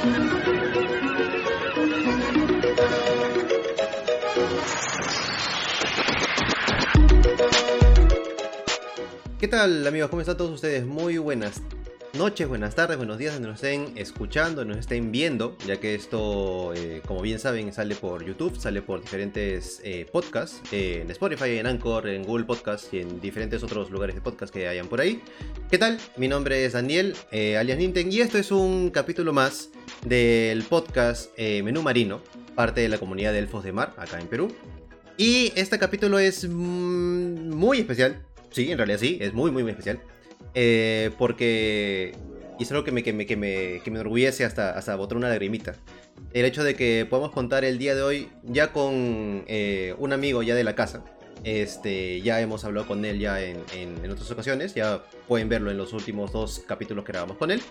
¿Qué tal amigos? ¿Cómo están todos ustedes? Muy buenas noches, buenas tardes, buenos días, donde nos estén escuchando, nos estén viendo, ya que esto, eh, como bien saben, sale por YouTube, sale por diferentes eh, podcasts, eh, en Spotify, en Anchor, en Google Podcasts y en diferentes otros lugares de podcast que hayan por ahí. ¿Qué tal? Mi nombre es Daniel, alias Ninten, y esto es un capítulo más del podcast Menú Marino, parte de la comunidad de Elfos de Mar, acá en Perú. Y este capítulo es mm, muy especial, sí, en realidad sí, es muy, muy, muy especial. Eh, porque. Y es algo que me, que me, que me, que me enorgullece hasta, hasta botar una lagrimita. El hecho de que podamos contar el día de hoy ya con eh, un amigo ya de la casa. Este, ya hemos hablado con él ya en, en, otras ocasiones. Ya pueden verlo en los últimos dos capítulos que grabamos con él.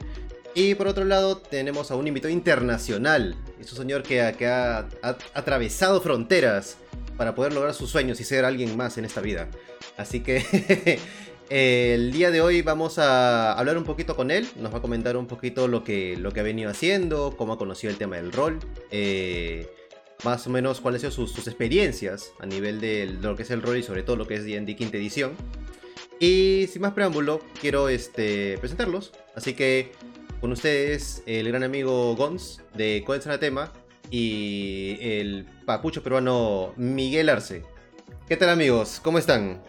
Y por otro lado, tenemos a un invitado internacional. Es un señor que, que ha, ha, atravesado fronteras para poder lograr sus sueños y ser alguien más en esta vida. Así que El día de hoy vamos a hablar un poquito con él, nos va a comentar un poquito lo que, lo que ha venido haciendo, cómo ha conocido el tema del rol, eh, más o menos cuáles han sido sus, experiencias a nivel de lo que es el rol y sobre todo lo que es D&D quinta edición. Y sin más preámbulo, quiero este, presentarlos. Así que con ustedes el gran amigo Gons de el Tema y el papucho peruano Miguel Arce. ¿Qué tal amigos? ¿Cómo están?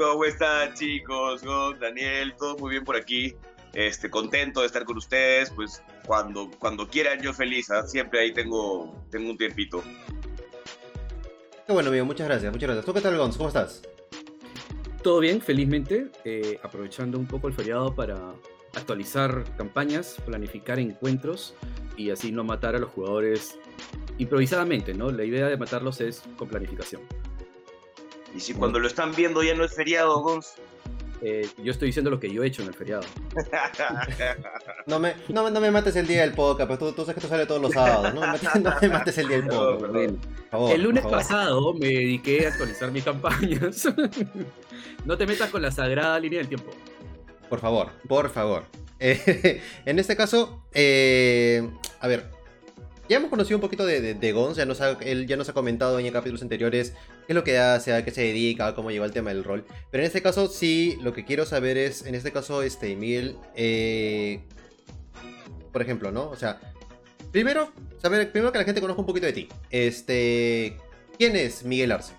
¿Cómo están chicos? Daniel, todo muy bien por aquí. Este, contento de estar con ustedes, pues cuando, cuando quieran yo feliz, ¿ah? siempre ahí tengo, tengo un tiempito. Qué bueno, amigo, muchas gracias, muchas gracias. ¿Tú qué tal, Gonz? ¿Cómo estás? Todo bien, felizmente, eh, aprovechando un poco el feriado para actualizar campañas, planificar encuentros y así no matar a los jugadores improvisadamente, ¿no? La idea de matarlos es con planificación. Y si cuando lo están viendo ya no es feriado, Gonz. Eh, yo estoy diciendo lo que yo he hecho en el feriado. no, me, no, me mates el día del podcast, pues tú, sabes que esto sale todos los sábados. No, me mates el día del podcast. el lunes pasado me dediqué a actualizar mis campañas. no te metas con la sagrada línea del tiempo. Por favor, por favor. Eh, en este caso, eh, a ver, ya hemos conocido un poquito de, de, ha, él ya nos ha comentado en capítulos anteriores qué es lo que hace, a qué se dedica, cómo llegó al tema del rol. Pero en este caso, sí, lo que quiero saber es, en este caso, este, Miguel, eh, por ejemplo, ¿no? O sea, primero, saber, primero que la gente conozca un poquito de ti. Este, ¿quién es Miguel Arce?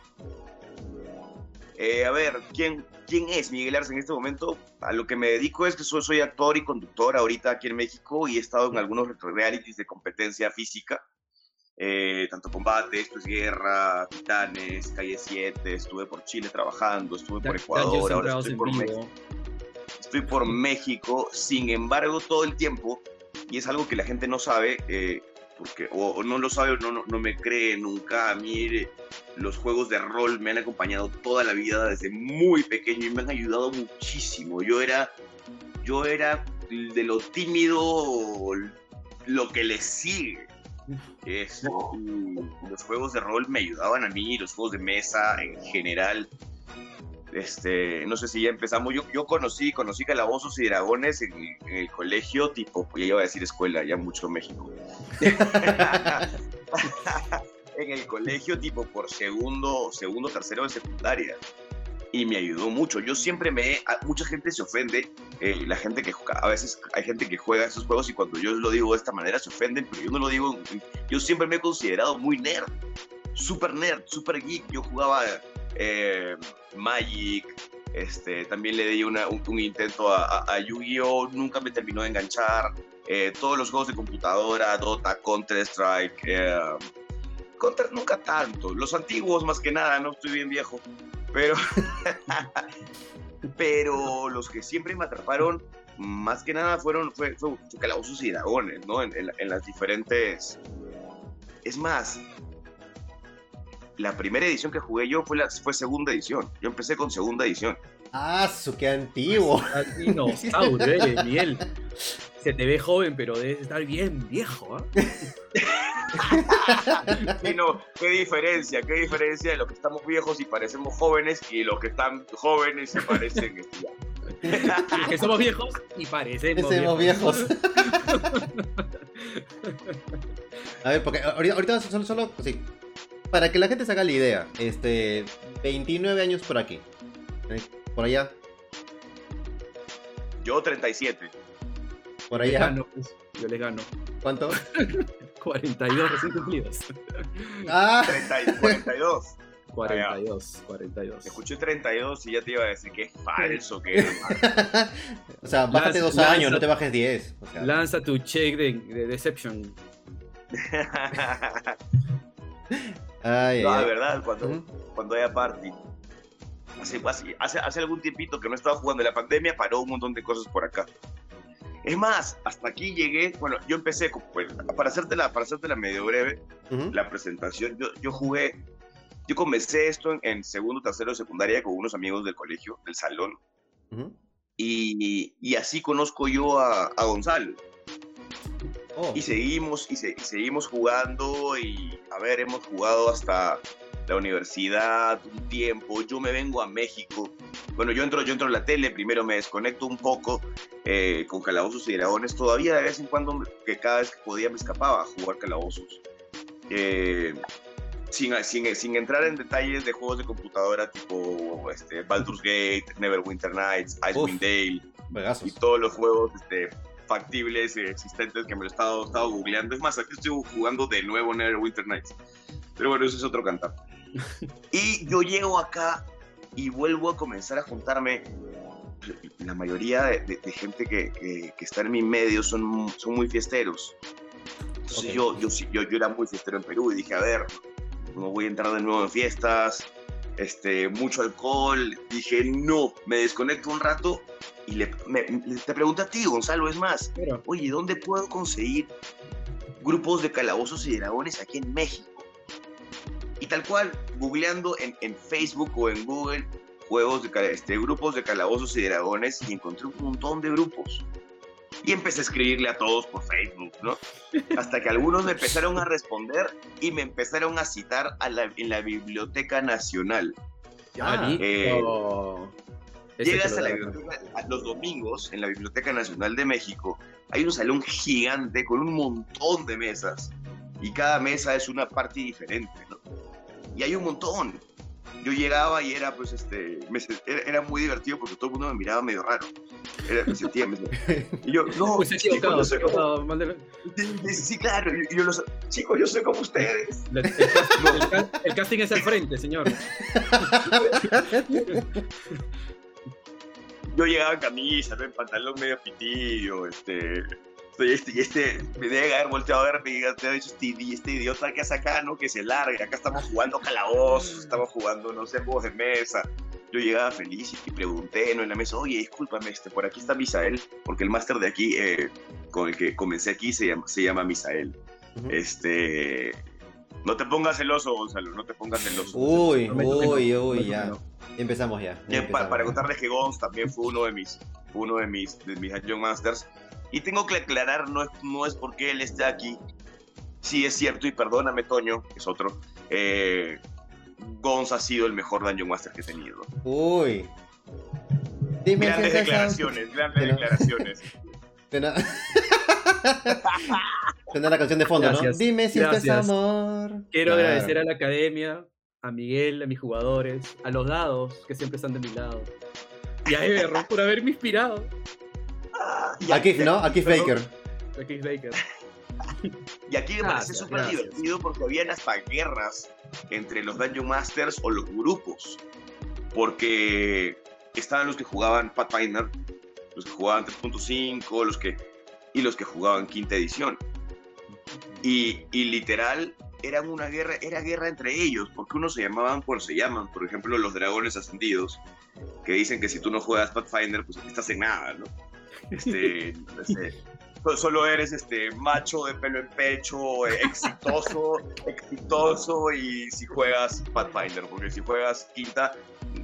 Eh, a ver, ¿quién, ¿quién es Miguel Arce en este momento? A lo que me dedico es que soy, soy actor y conductor ahorita aquí en México y he estado en algunos realities de competencia física, eh, tanto combate, esto es guerra, titanes, calle 7, estuve por Chile trabajando, estuve por Ecuador, ahora estoy por México. Estoy por México, sin embargo, todo el tiempo, y es algo que la gente no sabe, eh, porque o, no lo sabe o no, no, me cree nunca. A mí los juegos de rol me han acompañado toda la vida desde muy pequeño y me han ayudado muchísimo. Yo era, yo era de lo tímido lo que le sigue. Es, los juegos de rol me ayudaban a mí, los juegos de mesa en general este, no sé si ya empezamos, yo, yo conocí, conocí calabozos y dragones en, el colegio, tipo, ya iba a decir escuela, ya mucho México. en el colegio, tipo, por segundo, segundo, tercero de secundaria. Y me ayudó mucho. Yo siempre me... Mucha gente se ofende, eh, la gente que a veces hay gente que juega esos juegos y cuando yo lo digo de esta manera se ofenden, pero yo no lo digo... Yo siempre me he considerado muy nerd, super nerd, super geek. Yo jugaba eh, Magic, este, también le di un, intento a, Yu-Gi-Oh! Nunca me terminó de enganchar. Eh, todos los juegos de computadora, Dota, Counter-Strike. Eh, Counter nunca tanto. Los antiguos más que nada, no estoy bien viejo. Pero, pero los que siempre me atraparon, más que nada fueron fue, fue, Calabozos y Dragones, ¿no? En, en las diferentes... Es más, la primera edición que jugué yo fue, la, fue segunda edición. Yo empecé con segunda edición. ¡Ah, su qué antiguo! Dinosaurio, miel. Se te ve joven, pero debes estar bien viejo, ¿eh? qué diferencia, qué diferencia de los que estamos viejos y parecemos jóvenes y los que están jóvenes se parecen que somos viejos y parecemos Somos viejos. A ver, porque ahorita, ahorita solo, solo sí, para que la gente se haga la idea, este, 29 años por aquí, ¿eh? por allá, Yo 37. por Les allá, gano, pues, yo les gano. ¿cuánto? 42 recién cumplidos. Ah, 30 y 42. 42, 42. Escuché 32 y ya te iba a decir que es falso, que o sea, bájate Lanza- dos años, lanza- no te bajes 10. o sea. Lanza tu check de, de Deception. Ay, No, de verdad, cuando, cuando haya party. Hace, hace, hace, algún tiempito que no estaba jugando la pandemia, paró un montón de cosas por acá. Es más, hasta aquí llegué, bueno, yo empecé, con- pues, para hacértela, para hacértela medio breve, Ujú, la presentación, yo, yo jugué, yo comencé esto en, en segundo, tercero secundaria con unos amigos del colegio, del salón, ujú. y, y así conozco yo a, a Gonzalo. Oh, Y seguimos, y, se- y seguimos jugando, y a ver, hemos jugado hasta la universidad un tiempo, yo me vengo a México, bueno, yo entro, yo entro a la tele, primero me desconecto un poco eh, con Calabozos y Dragones, todavía de vez en cuando, que cada vez que podía me escapaba a jugar Calabozos. Eh, sin, sin, sin entrar en detalles de juegos de computadora tipo este, Baldur's Gate, Neverwinter Nights, Icewind Dale, y juegazos. todos los juegos este, factibles eh, existentes que me lo he estado, estado googleando. Es más, aquí estoy jugando de nuevo Neverwinter Nights. Pero bueno, eso es otro cantar. y yo llego acá y vuelvo a comenzar a juntarme. La mayoría de, de- de gente que, que- que está en mi medio son, son muy fiesteros. Entonces Ok. yo, yo, yo, yo era muy fiestero en Perú y dije, a ver, no voy a entrar de nuevo en fiestas, este, mucho alcohol. Dije, no, me desconecto un rato y le, me- le- te pregunto a ti, Gonzalo, es más, Pero, oye, ¿dónde puedo conseguir grupos de calabozos y dragones aquí en México? Y tal cual, googleando en, en Facebook o en Google juegos de, este, grupos de calabozos y dragones y encontré un montón de grupos. Y empecé a escribirle a todos por Facebook, ¿no? Hasta que algunos me empezaron a responder y me empezaron a citar a la- en la Biblioteca Nacional. Ah, eh, Ese Llegas a la biblioteca a los domingos en la Biblioteca Nacional de México. Hay un salón gigante con un montón de mesas y cada mesa es una parte diferente, ¿no? Y hay un montón. Yo llegaba y era, pues, este, me era, muy divertido porque todo el mundo me miraba medio raro. Era, me sentía, me sentía- Y yo, no, Pues chicos, yo como, sí, sí, claro, y, yo los, chicos, yo soy como ustedes. El, el casting, el el casting es al frente, señor. yo llegaba en camisa, en pantalón medio pitillo, este, y este, y este me debe haber volteado a verme y te ha dicho este, este idiota que hace acá, ¿no? Que se larga, acá estamos jugando calabozos, estamos jugando, no sé, juegos de mesa. Yo llegaba feliz y pregunté, ¿no? En la mesa, oye, discúlpame, este, por aquí está Misael, porque el máster de aquí, eh, con el que comencé aquí, se llama, se llama Misael. Este, no te pongas celoso, Gonzalo, no te pongas celoso. Uy, no, uy, uy, prometo que ya. no. Empezamos ya. empezamos. para contarles que Gons también fue uno de mis, uno de mis, de mis Dungeon Masters. Y tengo que aclarar, no es, no es porque él esté aquí. Sí, es cierto, y perdóname, Toño, que es otro. Eh, Gons ha sido el mejor Dungeon Master que he tenido. Uy. Dime Grandes declaraciones, grandes declaraciones. Suena la canción de fondo, Gracias, ¿no? Dime si esto es gracias. amor. Quiero Claro. agradecer a la academia, a Miguel, a mis jugadores, a los dados que siempre están de mi lado. Y a Everron por haberme inspirado. Y A Keith, ¿no? A Keith. Baker. A Keith Baker. Y aquí me parece Gracias, súper divertido porque habían hasta guerras entre los Dungeon Masters o los grupos. Porque estaban los que jugaban Pathfinder, los que jugaban 3.5, los que, y los que jugaban quinta edición. Y, y literal, eran una guerra, era guerra entre ellos, porque unos se llamaban por se llaman, por ejemplo, los dragones ascendidos, que dicen que si tú no juegas Pathfinder, pues no estás en nada, ¿no? Este, este, so- solo eres este macho de pelo en pecho, exitoso, exitoso y si juegas Pathfinder, porque si juegas quinta,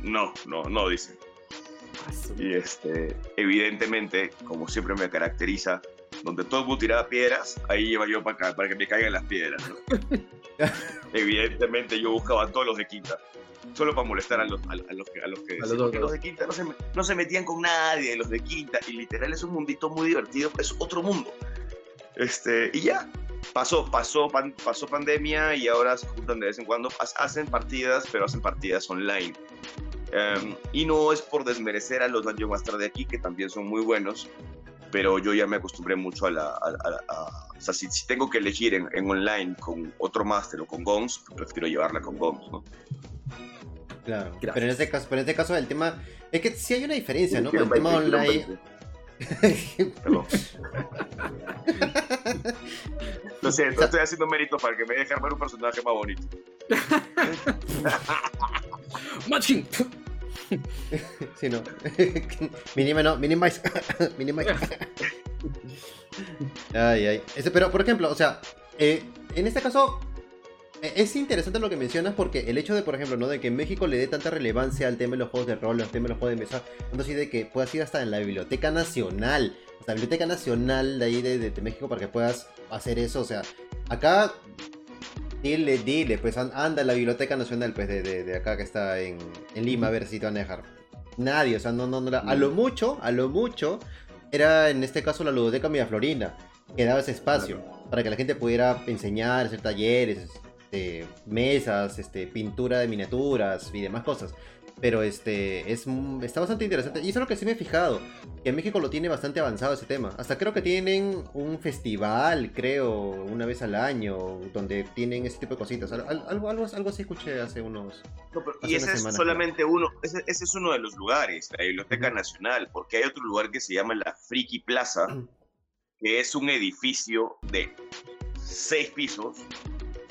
no, no, no dicen. Y este, evidentemente, como siempre me caracteriza, donde todo el mundo tiraba piedras, ahí iba yo para, ca- para que me caigan las piedras. ¿no? Evidentemente yo buscaba a todos los de quinta, solo para molestar a los, a, los que... A los, que los de quinta no se, no se metían con nadie, los de quinta, y literal es un mundito muy divertido, es otro mundo. Este, y ya, pasó, pasó, pasó pandemia y ahora se juntan de vez en cuando, hacen partidas, pero hacen partidas online. Em, y no es por desmerecer a los Dungeon Master de aquí, que también son muy buenos, pero yo ya me acostumbré mucho a la... o sea, si, tengo que elegir en, online con otro Master o con Gons, prefiero llevarla con Gons, ¿no? Claro, pero en este caso, pero en este caso el tema es que sí hay una diferencia, ¿no? Con el tema online. Perdón. Lo siento, estoy haciendo mérito para que me deje armar un personaje más bonito. Matching. Sí, no. Minima no, minimize. minimize. ay, ay. pero, por ejemplo, o sea, eh, en este caso, eh, es interesante lo que mencionas porque el hecho de, por ejemplo, ¿no? de que México le dé tanta relevancia al tema de los juegos de rol, al tema de los juegos de mesa, tanto así de que puedas ir hasta en la Biblioteca Nacional, hasta la Biblioteca Nacional de ahí de, México para que puedas hacer eso. O sea, acá, dile, dile, pues anda a la Biblioteca Nacional, pues de, acá que está en, Lima, a ver si te van a dejar. Nadie, o sea, no, no, no, a lo mucho, a lo mucho, era en este caso la Ludoteca Florina, que daba ese espacio para que la gente pudiera enseñar, hacer talleres, este, mesas, este, pintura de miniaturas y demás cosas. Pero este es, está bastante interesante. Y eso es lo que sí me he fijado. Que en México lo tiene bastante avanzado ese tema. Hasta creo que tienen un festival, creo, una vez al año, donde tienen ese tipo de cositas. Algo, algo, algo así escuché hace unos. y ese es solamente uno, ese, ese, es uno de los lugares, la Biblioteca Nacional, porque hay otro lugar que se llama la Friki Plaza, que es un edificio de seis pisos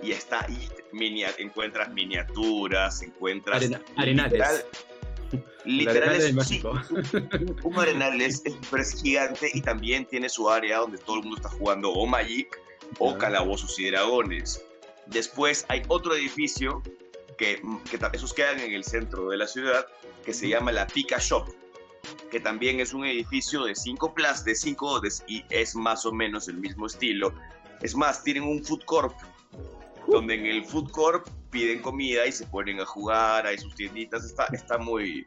y está ahí, encuentras miniaturas, encuentras... arenales. Literal, es, sí, un, arenal es, es, gigante y también tiene su área donde todo el mundo está jugando o Magic o Calabozos y Dragones. Después hay otro edificio que, que esos quedan en el centro de la ciudad que se llama la Pika Shop que también es un edificio de cinco plazas, de cinco y es más o menos el mismo estilo. Es más, tienen un food court donde en el food court piden comida y se ponen a jugar, hay sus tienditas, está, está muy...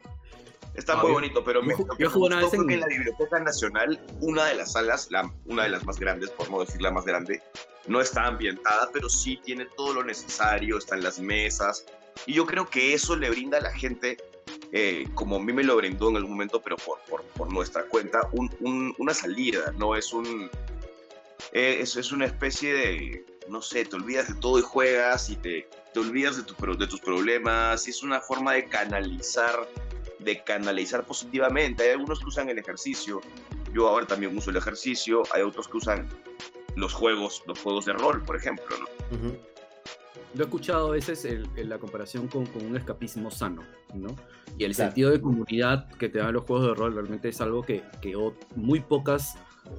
Está muy bonito, pero me, yo, yo una vez en... en... la Biblioteca Nacional, una de las salas, la, una de las más grandes, por no decir la más grande, no está ambientada, pero sí tiene todo lo necesario, están las mesas, y yo creo que eso le brinda a la gente, eh, como a mí me lo brindó en algún momento, pero por, por, por nuestra cuenta, un, un, una salida, no es un... Eh, es, es una especie de, no sé, te olvidas de todo y juegas y te, te olvidas de, tu, de tus problemas. Y es una forma de canalizar, de canalizar positivamente. Hay algunos que usan el ejercicio. Yo ahora también uso el ejercicio. Hay otros que usan los juegos, los juegos de rol, por ejemplo, ¿no? Lo he escuchado a veces en la comparación con, con, un escapismo sano, ¿no? Y el sentido de comunidad que te dan los juegos de rol realmente es algo que, que muy pocas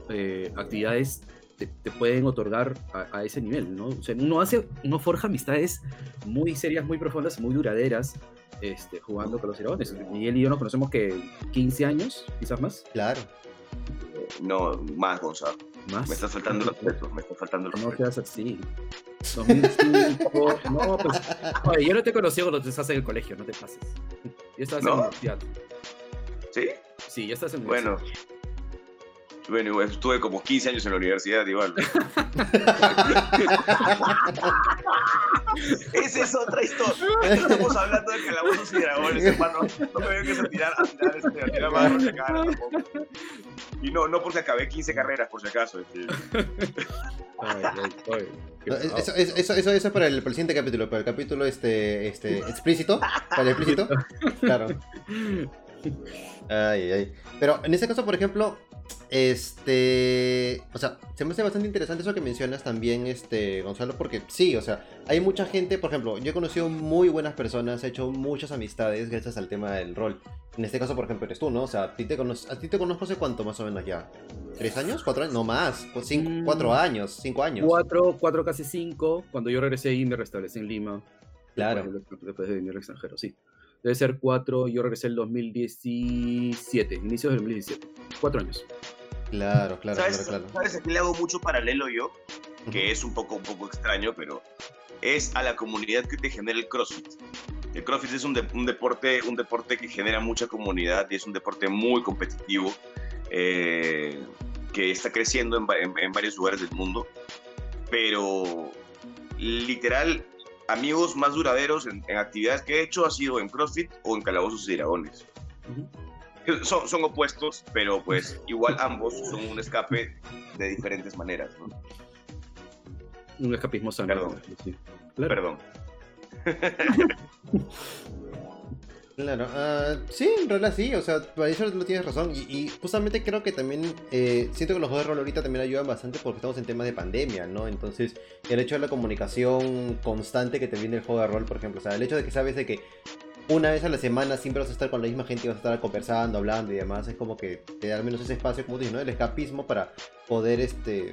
eh, actividades te, pueden otorgar a, ese nivel, ¿no? O sea, uno hace, uno forja amistades muy serias, muy profundas, muy duraderas, este, jugando con los dragones. Miguel y yo nos conocemos que 15 años, quizás más. Claro. No, más, Gonzalo. ¿Más? Me está faltando el respeto, me está faltando el respeto. No seas así. 2005, no, pues, oye, yo no te conocí cuando te estás en el colegio, no te pases. Ya estás en la universidad. ¿Sí? Sí, ya estás en Bueno, bueno, estuve como 15 años en la universidad igual. Esa es otra historia. Estamos hablando de calabozos y dragones, hermano. No me vengas a tirar, a tirar, este, a tirar más por cara tampoco. Y no, no porque acabé 15 carreras, por si acaso. Este. eso, eso, eso, eso, es para el, para el siguiente capítulo, para el capítulo este, este explícito, para el explícito, claro. Ay, ay. Pero en este caso, por ejemplo, este, o sea, se me hace bastante interesante eso que mencionas también, este, Gonzalo, porque sí, o sea, hay mucha gente, por ejemplo, yo he conocido muy buenas personas, he hecho muchas amistades gracias al tema del rol. En este caso, por ejemplo, eres tú, ¿no? O sea, a ti te, a ti te conozco hace cuánto más o menos ya. ¿Tres años? ¿Cuatro años? No más, cinco, mm. cuatro años, cinco años. Cuatro, cuatro casi cinco. Cuando yo regresé ahí me restablecí en Lima. Claro. Después de venir al extranjero, sí. Debe ser cuatro, yo regresé el 2017, inicios del 2017. Cuatro años. Claro, claro, ¿Sabes, claro, claro. ¿Sabes? Aquí le hago mucho paralelo yo, que es un poco, un poco extraño, pero es a la comunidad que te genera el CrossFit. El CrossFit es un, deporte, un deporte que genera mucha comunidad y es un deporte muy competitivo eh, que está creciendo en, varios lugares del mundo. Pero literal, amigos más duraderos en, actividades que he hecho ha sido en CrossFit o en Calabozos y Dragones. son, son, opuestos, pero pues igual ambos son un escape de diferentes maneras. Un escapismo sano. Perdón. Perdón. Claro, uh, sí, en realidad sí, o sea, para eso no tienes razón. Y, justamente creo que también eh, siento que los juegos de rol ahorita también ayudan bastante porque estamos en temas de pandemia, ¿no? Entonces, el hecho de la comunicación constante que te viene el juego de rol, por ejemplo, o sea, el hecho de que sabes de que una vez a la semana siempre vas a estar con la misma gente y vas a estar conversando, hablando y demás, es como que te da al menos ese espacio, como dices, ¿no? El escapismo para poder, este,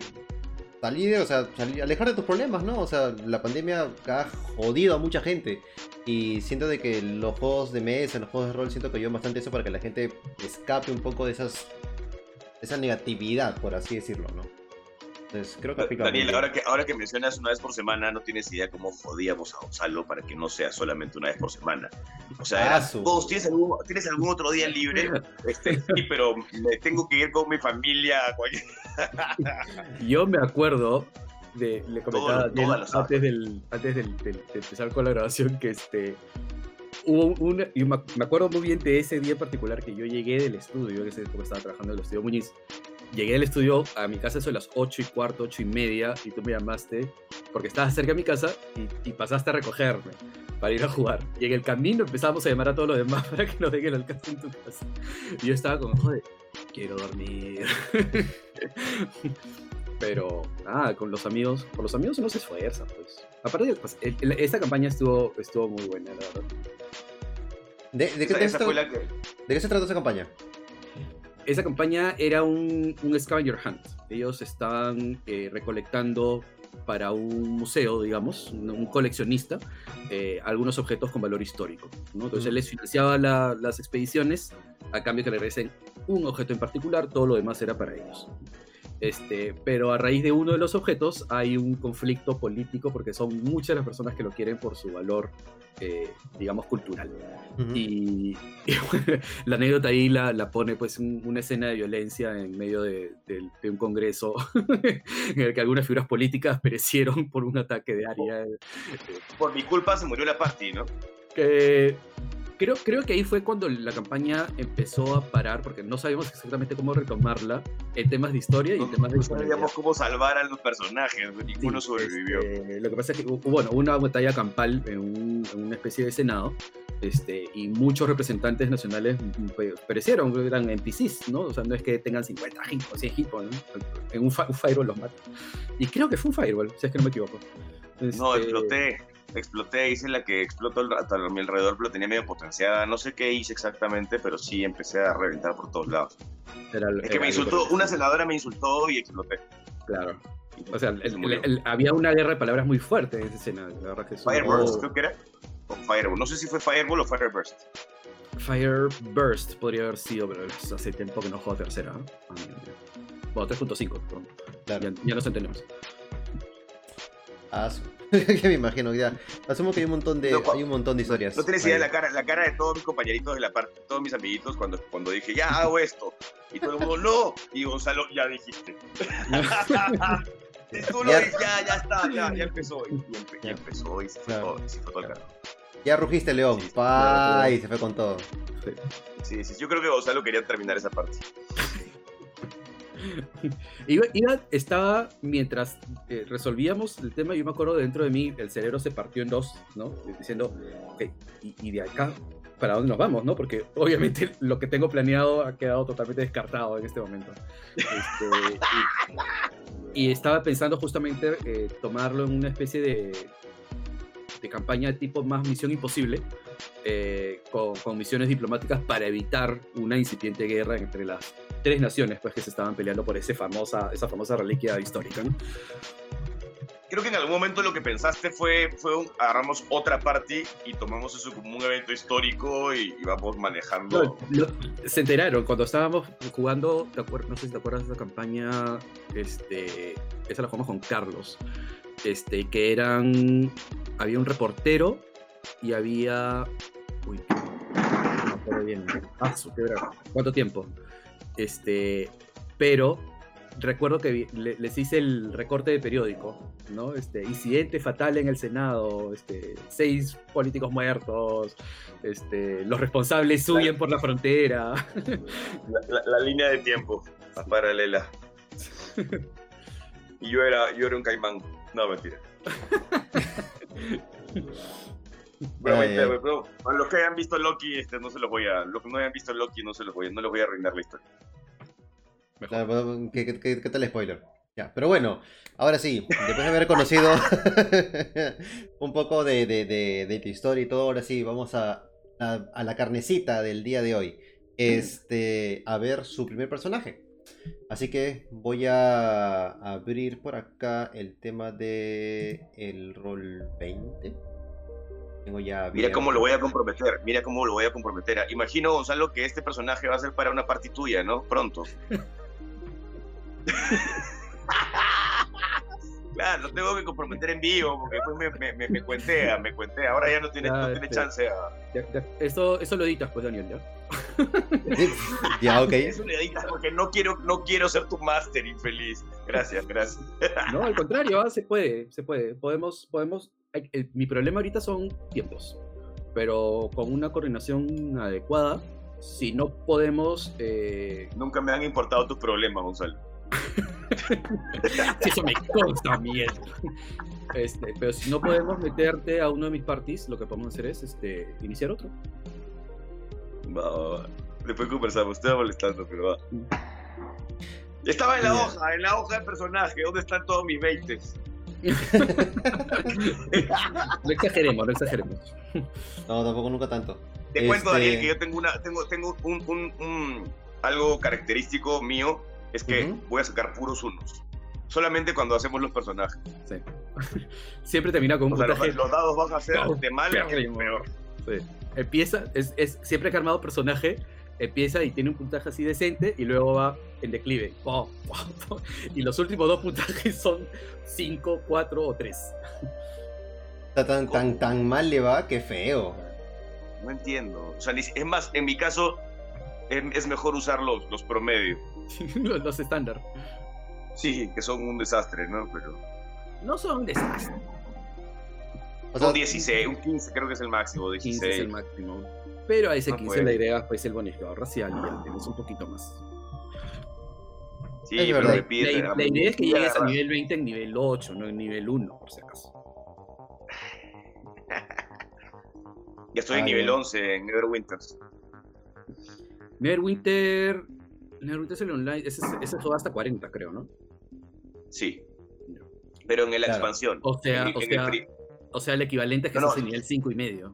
salir, o sea, alejar de tus problemas, ¿no? O sea, la pandemia ha jodido a mucha gente. Y siento de que los juegos de mesa, los juegos de rol, siento que ayudan bastante eso para que la gente escape un poco de esas esa negatividad, por así decirlo, ¿no? Entonces, creo que Daniel, ahora que, ahora que mencionas una vez por semana, no tienes idea cómo jodíamos a Gonzalo para que no sea solamente una vez por semana. O sea, vos tienes algún, tienes algún otro día libre, este, sí, pero me tengo que ir con mi familia. Yo me acuerdo de, le comentaba antes, del, antes del, de empezar con la grabación que este hubo una, y me acuerdo muy bien de ese día en particular que yo llegué del estudio, que estaba trabajando en el estudio Muñiz, llegué al estudio a mi casa eso a las 8 y cuarto, 8 y media, y tú me llamaste porque estabas cerca de mi casa y, pasaste a recogerme para ir a jugar. Y en el camino empezamos a llamar a todos los demás para que nos dejen el alcance en tu casa. Y yo estaba como, joder, quiero dormir. Pero nada, con los amigos, con los amigos uno se esfuerza, pues. Aparte, pues, esta campaña estuvo, estuvo muy buena, la verdad. ¿De, de, qué, ¿De qué se trata esa campaña? Esa campaña era un, un scavenger hunt. Ellos estaban eh, recolectando para un museo, digamos, un, coleccionista, eh, algunos objetos con valor histórico. Entonces él les financiaba las expediciones a cambio que le regresen un objeto en particular, todo lo demás era para ellos. Este, pero a raíz de uno de los objetos hay un conflicto político porque son muchas las personas que lo quieren por su valor, eh, digamos, cultural. Y, la anécdota ahí la, la pone pues una escena de violencia en medio de, un congreso en el que algunas figuras políticas perecieron por un ataque de área. Por mi culpa se murió la party, ¿no? Que creo, creo que ahí fue cuando la campaña empezó a parar, porque no sabíamos exactamente cómo retomarla en temas de historia y en temas de... No sabíamos cómo salvar a los personajes, ninguno sobrevivió. Este, lo que pasa es que hubo bueno, una batalla campal en, una especie de senado, este, y muchos representantes nacionales perecieron, eran NPCs, ¿no? O sea, no es que tengan 50 o 100 hipos, ¿no? En un, firewall los mata. Y creo que fue un firewall, si es que no me equivoco. No, este, exploté exploté, hice la que explotó a mi alrededor, pero tenía medio potenciada. No sé qué hice exactamente, pero sí empecé a reventar por todos lados. es que me insultó, una celadora me insultó y exploté. Claro. O sea, había una guerra de palabras muy fuerte en esa escena. La verdad que Fireburst, creo que era. O Fireball. No sé si fue Fireball o Fireburst. Fireburst podría haber sido, pero hace tiempo que no juego tercera. Ah, bueno, 3.5, ya, ya nos entendemos. Ah, que me imagino ya. Asumo que hay un montón de, hay un montón de historias. No tienes idea de la cara, la cara de todos mis compañeritos de la parte, todos mis amiguitos cuando, cuando dije, ya hago esto. Y todo el mundo, no. Y Gonzalo, ya dijiste. Tú lo ya, ya, ya está, ya, ya empezó. Y, ya empezó y se fue, todo, y se fue todo el carro. Ya rugiste, León. Sí, pa, y se fue con todo. Sí, sí, yo creo que Gonzalo quería terminar esa parte. Iba, estaba, mientras eh, resolvíamos el tema, yo me acuerdo dentro de mí, el cerebro se partió en dos, ¿no? Diciendo, ok, y, de acá, ¿para dónde nos vamos, no? Porque obviamente lo que tengo planeado ha quedado totalmente descartado en este momento. Este, y, estaba pensando justamente eh, tomarlo en una especie de, de campaña de tipo más misión imposible, eh, con, misiones diplomáticas para evitar una incipiente guerra entre las tres naciones pues, que se estaban peleando por ese famosa, esa famosa reliquia histórica. Creo que en algún momento lo que pensaste fue, fue agarramos otra parte y tomamos eso como un evento histórico y, vamos manejando. se enteraron cuando estábamos jugando, no sé si te acuerdas de esa campaña, este, esa la jugamos con Carlos este, que eran, había un reportero y había, uy, no bien, ah. ¿cuánto tiempo? Este, pero recuerdo que les hice el recorte de periódico, ¿no? Este, incidente fatal en el Senado, este, seis políticos muertos, este, los responsables huyen por la frontera. La, la- la línea de tiempo paralela. Y yo era, yo era un caimán. No, mentira. Pero, a los que hayan visto Loki, este, no se los voy a. Los que no hayan visto Loki, no se los voy a, no les voy a arruinar la historia. Claro, pero, ¿Qué, qué- qué- qué tal spoiler? Ya, pero bueno, ahora sí, después de haber conocido un poco de, de- de- de tu historia y todo, ahora sí, vamos a, a- a la carnecita del día de hoy. Este, a ver su primer personaje. Así que voy a abrir por acá el tema de el rol 20. Tengo ya Mira cómo lo voy a comprometer, mira cómo lo voy a comprometer. Imagino, Gonzalo, que este personaje va a ser para una parte tuya, ¿no? Pronto. claro, lo tengo que comprometer en vivo, porque después me, me, me, me cuentea, me cuentea. Ahora ya no tiene, Ya, no tiene este. chance a... Ya- ya- Eso, eso lo editas, pues, Daniel, ¿ya? Ya, ok. Eso le editas porque no quiero, no quiero ser tu máster infeliz. Gracias, gracias. No, al contrario, ah, se puede, se puede. Podemos, podemos. hay- el- mi problema ahorita son tiempos, pero con una coordinación adecuada, si no podemos, eh, Nunca me han importado tus problemas, Gonzalo. si eso me consta, mierda. Este, pero si no podemos meterte a uno de mis parties, lo que podemos hacer es este, iniciar otro. Va, va, va. Después conversamos, estoy molestando, pero va. Estaba en la hoja, en la hoja de personaje. ¿Dónde están todos mis 20? No exageremos, no exageremos. No, tampoco nunca tanto. Te cuento, Este- Daniel, que yo tengo una, tengo, tengo un, un- un- algo característico mío, es que voy a sacar puros unos. Solamente cuando hacemos los personajes. Sí. Siempre termina con un O sea, los, puntaje los dados van a ser No, de mal pérrimo. peor. Sí. Empieza, es, es- siempre que ha armado personaje, empieza y tiene un puntaje así decente y luego va en declive. Po, po. Y los últimos dos puntajes son 5, 4 o 3. Está tan, tan, tan mal le va que feo. No entiendo. O sea, es más, en mi caso, es, es mejor usar los, los promedios. los, los estándar. Sí, que son un desastre, ¿no? Pero. No son desastres. O sea, un 16, un 15 creo que es el máximo, 15 16. es el máximo. Pero a ese No 15 puede. le agregas pues el bonificador racial y ya tienes un poquito más. Sí, Es pero pide- La, la idea es que llegues a nivel 20 en nivel 8, no en nivel 1, por si acaso. Ya estoy en Ah, nivel ya. 11 en Neverwinters. Neverwinter. Neverwinter es el online. Ese, es- ese juega hasta 40, creo, ¿no? Sí. Pero en la Claro. expansión. O sea, En- o en el sea, pri- o sea, el equivalente es que No, estás en nivel 5 y medio.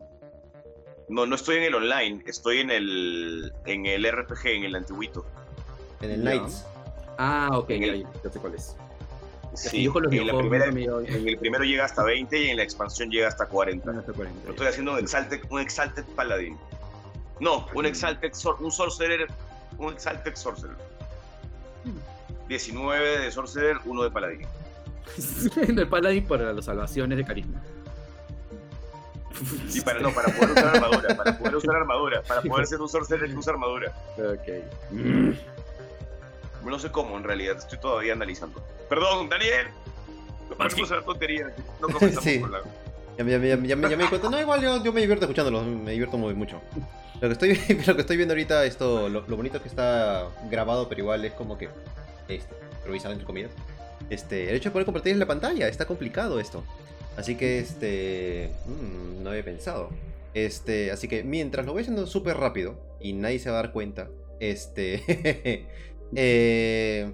No, no estoy en el online, estoy en el, en el RPG, en el antiguito. en el. Knights. Ah, ok, En ya, el- ya, ya sé cuál es. Es que Sí, yo con los en, la primera- en el primero llega hasta 20 y en la expansión llega hasta 40. No, hasta 40, Yo ya. estoy haciendo un Exalted, un Exalted Paladin. No, un Exalted un Sorcerer, un Exalted Sorcerer. 19 de Sorcerer, 1 de Paladín. en el Paladin para las salvaciones de carisma. Y para no, para poder usar armadura, para poder usar armadura, para poder ser un Sorcerer que usa armadura. Ok. No sé cómo en realidad, estoy todavía analizando. Perdón, Daniel. No partimos a la tontería. No comenzamos Sí. con la. Ya, me- ya, me- ya, ya me ya me di cuenta. No, igual yo, yo me divierto escuchándolo, me divierto muy mucho. Lo que estoy, lo que estoy viendo ahorita, esto, lo, lo bonito que está grabado, pero igual es como que este, improvisado entre comillas. Este, el hecho de poder compartir en la pantalla, está complicado esto. Así que este. mm, no había pensado. Este. Así que mientras lo voy haciendo súper rápido y nadie se va a dar cuenta. Este. eh,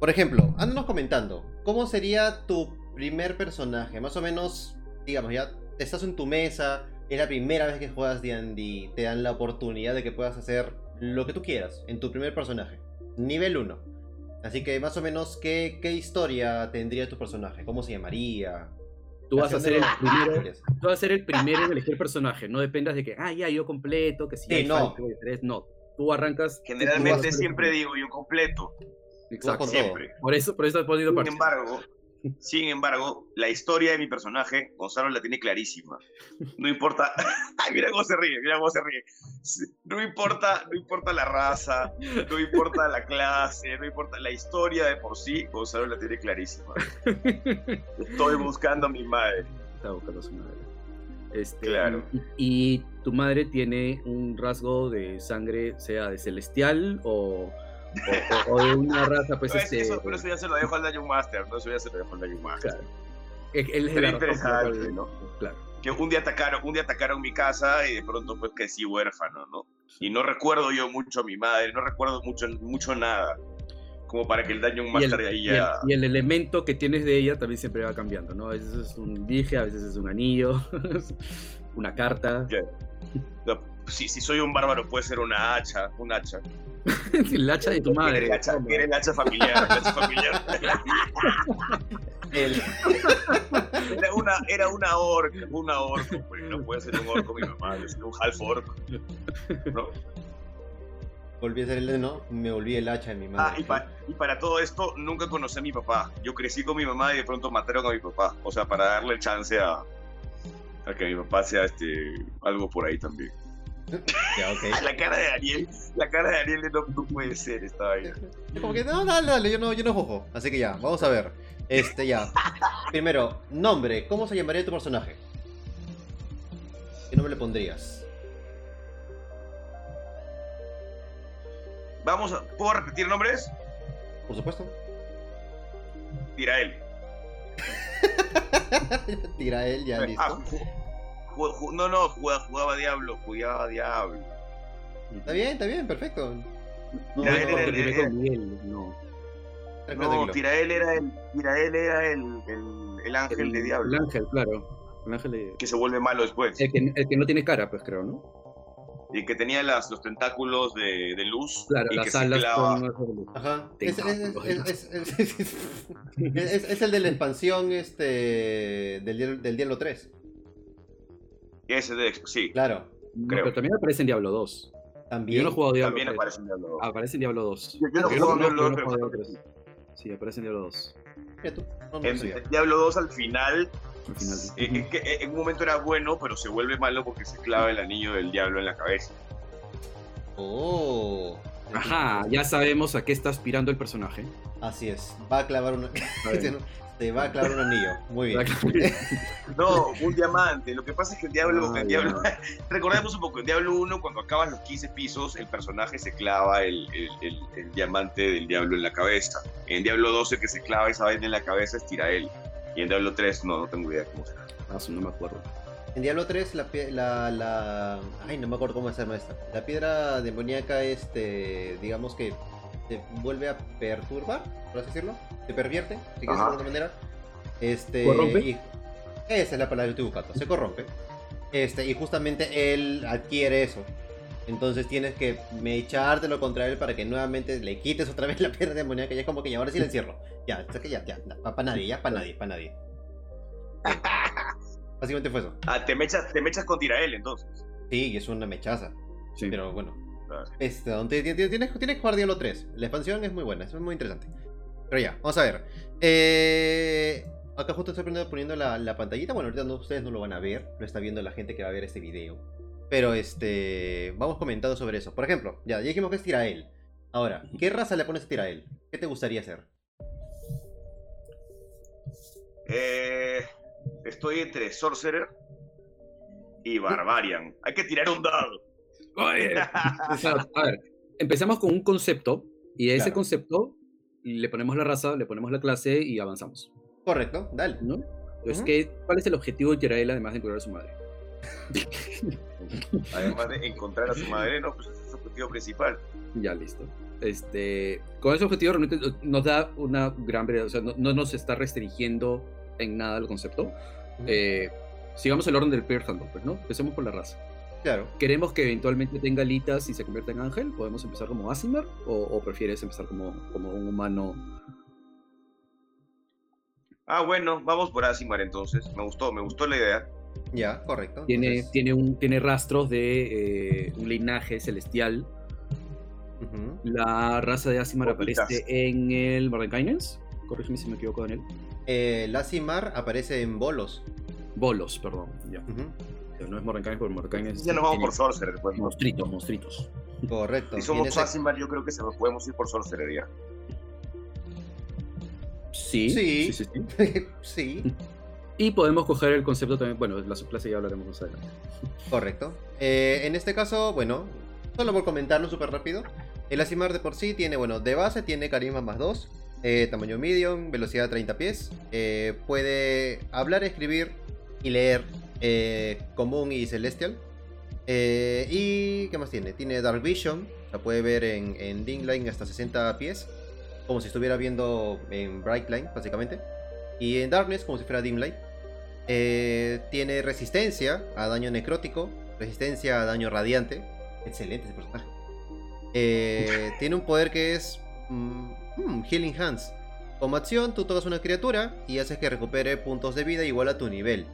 por ejemplo, ándanos comentando. ¿Cómo sería tu primer personaje? Más o menos, digamos, ya estás en tu mesa. Es la primera vez que juegas D&D. Te dan la oportunidad de que puedas hacer lo que tú quieras en tu primer personaje. Nivel 1. Así que más o menos, ¿qué, qué historia tendría tu personaje? ¿Cómo se llamaría? Tú vas a ser el primero. Historias. Tú vas a ser el primero en elegir personaje. No dependas de que, ah, ya, yo completo, que si Sí, hay no. falta. No. Tú arrancas. Generalmente tú siempre digo yo completo. Exacto. Siempre. Por eso, por eso has podido Sin embargo, Sin embargo, la historia de mi personaje, Gonzalo la tiene clarísima. No importa. Ay, mira cómo se ríe, mira cómo se ríe. No importa, no importa la raza, no importa la clase, no importa la historia de por sí, Gonzalo la tiene clarísima. Estoy buscando a mi madre. Está buscando a su madre. Este, Claro. y, y tu madre tiene un rasgo de sangre, sea de celestial o, o, o- de una raza, pues Pero es- este. eso, pero eso ya se lo dejo al Dungeon Master, ¿no? Eso ya se lo dejo al Dungeon Master. Claro. Él es la interesante, ¿no? Claro. Que un día atacaron, un día atacaron mi casa y de pronto pues que sí huérfano, ¿no? Y no recuerdo yo mucho a mi madre, no recuerdo mucho, mucho nada. Como para que el Dungeon el, Master de ahí y el- ya... y el elemento que tienes de ella también siempre va cambiando, ¿no? A veces es un dije, a veces es un anillo, una carta. Ya. No, si, si soy un bárbaro puede ser una hacha, un hacha. el hacha de tu madre. el hacha, toma. era el hacha familiar, el hacha familiar. El- Era una, era una orca, una orca, pues, no puede ser un orco mi mamá, es un half orc. ¿no? volví a ser el no, me volví el hacha de mi madre. Ah, y, pa- y para todo esto nunca conocí a mi papá. Yo crecí con mi mamá y de pronto mataron a mi papá. O sea, para darle chance a, a que mi papá sea este algo por ahí también. Ya, ok. La cara de Daniel, la cara de Daniel de no, no puede ser esta vaina. Como que no, dale, dale, yo no, yo no jojo. Así que ya, vamos a ver. Este ya. Primero, nombre. ¿Cómo se llamaría tu personaje? ¿Qué nombre le pondrías? Vamos a, ¿puedo repetir nombres? Por supuesto. Tirael. Tira él, ya Ah, listo. ju- no, no, jugaba, jugaba Diablo, jugaba Diablo. Está bien, está bien, perfecto. No, no, no, el- el- no. Tirael era el, Tirael era el, el, el ángel de El Diablo, ángel, claro. El ángel de... que se vuelve malo después. El que, el que no tiene cara, pues creo, ¿no? Y que tenía las, los tentáculos de, de luz. Claro, y que las se alas con... Ajá. Es, el de la expansión este del, del Diablo 3. Ese de, sí, Claro. No, creo. pero también aparece en Diablo 2. También. Yo no he jugado Diablo también 3. aparece en Diablo. Aparece en Diablo 2. Yo- yo no juego no- Diablo 2, no Diablo 3. Sí, aparece en Diablo 2. Mira tú. No, no En sabía. Diablo 2 al final, Al final. eh, es que eh, en un momento era bueno, pero se vuelve malo porque se clava el anillo del diablo en la cabeza. Oh. Ajá, ya sabemos a qué está aspirando el personaje. Así es. Va a clavar una. Te va a clavar un anillo. Muy bien. No, un diamante. Lo que pasa es que en Diablo, Ah. Diablo recordemos un poco, en Diablo 1, cuando acabas los 15 pisos, el personaje se clava el, el- el- el diamante del diablo en la cabeza. En Diablo 12, que se clava esa vaina en la cabeza es Tirael. Y en Diablo 3, no, no tengo idea cómo será. Ah, no me acuerdo. En Diablo 3, la, la, la. Ay, no me acuerdo cómo se llama esta. La piedra demoníaca, este. Digamos que. Te vuelve a perturbar, por así decirlo. Te pervierte, si quieres de alguna manera. Este. ¿Corrompe? y- esa es la palabra que estoy buscando. Se corrompe. Este, y justamente él adquiere eso. Entonces tienes que me echártelo contra él para que nuevamente le quites otra vez la piedra demoníaca. Y es como que ya, ahora sí la encierro. Ya, es que ya, ya, para nadie, ya, para nadie, para nadie. Básicamente fue eso. Ah, te mechas, te mechas con Tirael entonces. Sí, es una mechaza. Sí. Pero bueno. Claro. Este, donde ti- ti- tienes, tienes que jugar Diablo 3. La expansión es muy buena, es muy interesante. Pero ya, vamos a ver. Eh, acá justo estoy poniendo, poniendo la, la pantallita. Bueno, ahorita no- ustedes no lo van a ver. Lo está viendo la gente que va a ver este video. Pero este. Vamos comentando sobre eso. Por ejemplo, ya, ya dijimos que es Tirael. Ahora, ¿qué raza le pones a Tirael? ¿Qué te gustaría hacer? Eh, estoy entre Sorcerer y Barbarian. Hay que tirar un dado. A ver, empezamos con un concepto y ese Claro. concepto le ponemos la raza, le ponemos la clase y avanzamos, Correcto, dale. ¿no? Entonces. ¿qué, ¿cuál es el objetivo de Tirael además de encontrar a su madre? Además de encontrar a su madre, no, pues ese es su objetivo principal. Ya, listo. Este, con ese objetivo realmente nos da una gran variedad, o sea, no, no nos está restringiendo en nada el concepto. Eh, sigamos el orden del Pearl Handle, pues, ¿no? Empecemos por la raza. Claro. ¿Queremos que eventualmente tenga alitas y se convierta en ángel? ¿Podemos empezar como Asimar? ¿O, o prefieres empezar como, como un humano? Ah, bueno, vamos por Asimar entonces. Me gustó, me gustó la idea. Ya, correcto. Tiene, Entonces, tiene, un, tiene rastros de eh, un linaje celestial. La raza de Asimar aparece en el Mordenkainen's. Corrígeme si me equivoco, Daniel. Eh, Lasimar aparece en bolos. Bolos, perdón. Ya. Ujú, No es Mordenkainen, porque Mordenkainen es. Ya nos vamos por Sorcerer, pues. ¿no? Monstruitos, monstruitos. Correcto. Si somos Asimar, yo creo que se nos podemos ir por Sorcerer ya. Sí, Sí. sí, sí, sí. sí, Y podemos coger el concepto también. Bueno, la subclase ya hablaremos más adelante. correcto. Eh, en este caso, bueno, solo por comentarlo súper rápido. El Asimar de por sí tiene, bueno, de base tiene carisma más 2, eh, tamaño medium, velocidad 30 pies. eh, puede hablar, escribir y leer eh, común y celestial. Eh, y, ¿qué más tiene? Tiene Dark Vision, la puede ver en, en Dim Line hasta 60 pies, como si estuviera viendo en Bright Line, básicamente. Y en Darkness, como si fuera Dim Light. Eh, tiene resistencia a daño necrótico, resistencia a daño radiante. Excelente ese personaje. Eh, tiene un poder que es mm, mm, Healing Hands. Como acción, tú tocas una criatura y haces que recupere puntos de vida igual a tu nivel.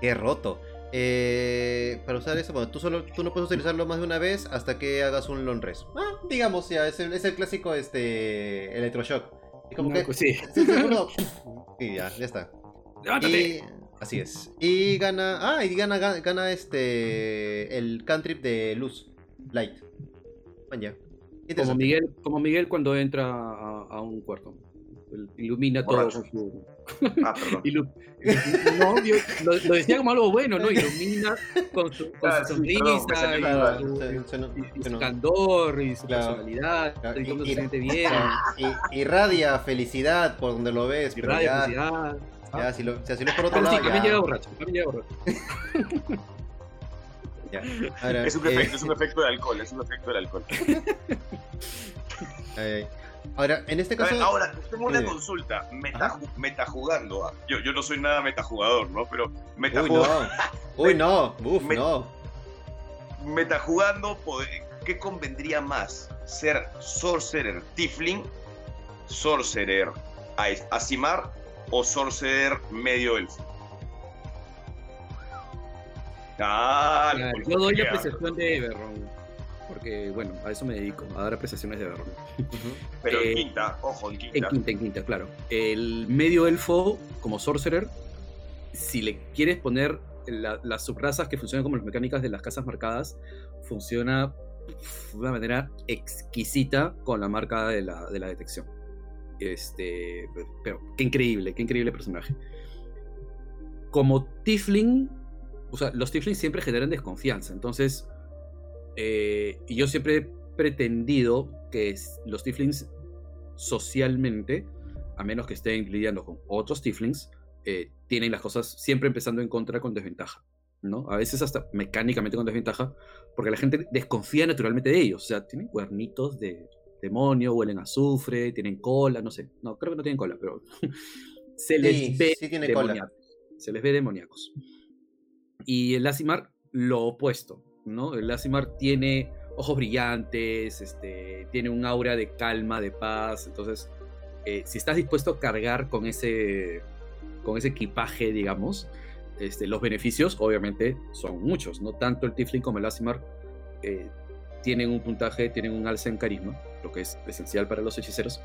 Qué roto. Eh, para usar eso, bueno, tú, solo, tú no puedes utilizarlo más de una vez hasta que hagas un long rest. Ah, digamos, ya, es el, es el clásico este, electroshock. Y como No, que... pues sí. Sí, sí, uno- y ya, ya está. ¡Levántate! Y, así es. Y gana. Ah, y gana, gana, gana este. El cantrip de luz. Light. Vaya. Como. Miguel, como Miguel cuando entra a, a un cuarto. Ilumina todo Borracho. con su. Ah, perdón. ilu- no, yo lo, lo decía como algo bueno, ¿no? Ilumina con su, con Ah, su me sonrisa y, su- se- se no- y- y se su no- candor y su Claro. personalidad. Claro, y cómo se siente bien. y- irradia felicidad por donde lo ves. Ya, felicidad. ya, si lo, si lo es por otro Ah, sí, lado. también ya, llega borracho. También llega borracho. ya. Ahora, Es un eh, efecto, es un efecto del alcohol, es un efecto del alcohol. eh, ahora, en este ver, caso. ahora, tengo una Eh. consulta. Meta, metajugando. ah. Yo, yo no soy nada metajugador, ¿no? Pero Uy, metajugando, no. Uy, no. Uf, no. metajugando ¿qué convendría más? ¿Ser Sorcerer Tifling, Sorcerer Asimar o Sorcerer Medio Elfo? Ah, Claro, yo doy la apreciación de Everron. Porque, bueno, a eso me dedico, a dar apreciaciones de. Ujú. Pero en eh, quinta, ojo, en En quinta. quinta, en quinta, claro. El medio elfo, como sorcerer, si le quieres poner la- las subrazas que funcionan como las mecánicas de las casas marcadas, funciona de una manera exquisita con la marca de la, de la detección. Este, pero qué increíble, qué increíble personaje. Como Tifling, o sea, los Tiflings siempre generan desconfianza, entonces, eh, y yo siempre he pretendido que los Tiflings socialmente, a menos que estén lidiando con otros Tiflings, eh, tienen las cosas siempre empezando en contra con desventaja. ¿no? A veces hasta mecánicamente con desventaja, porque la gente desconfía naturalmente de ellos. O sea, tienen cuernitos de demonio, huelen a azufre, tienen cola, no sé. No, creo que no tienen cola, pero se les Sí, ve sí tiene cola. demoníacos. Se les ve demoníacos. Y el Lasimar, lo opuesto, ¿no? El Lasimar tiene ojos brillantes, este, tiene un aura de calma, de paz. Entonces, eh, si estás dispuesto a cargar con ese, con ese equipaje, digamos, este, los beneficios obviamente son muchos, no tanto el Tifling como el Asimar eh, tienen un puntaje, tienen un alza en carisma, lo que es esencial para los hechiceros,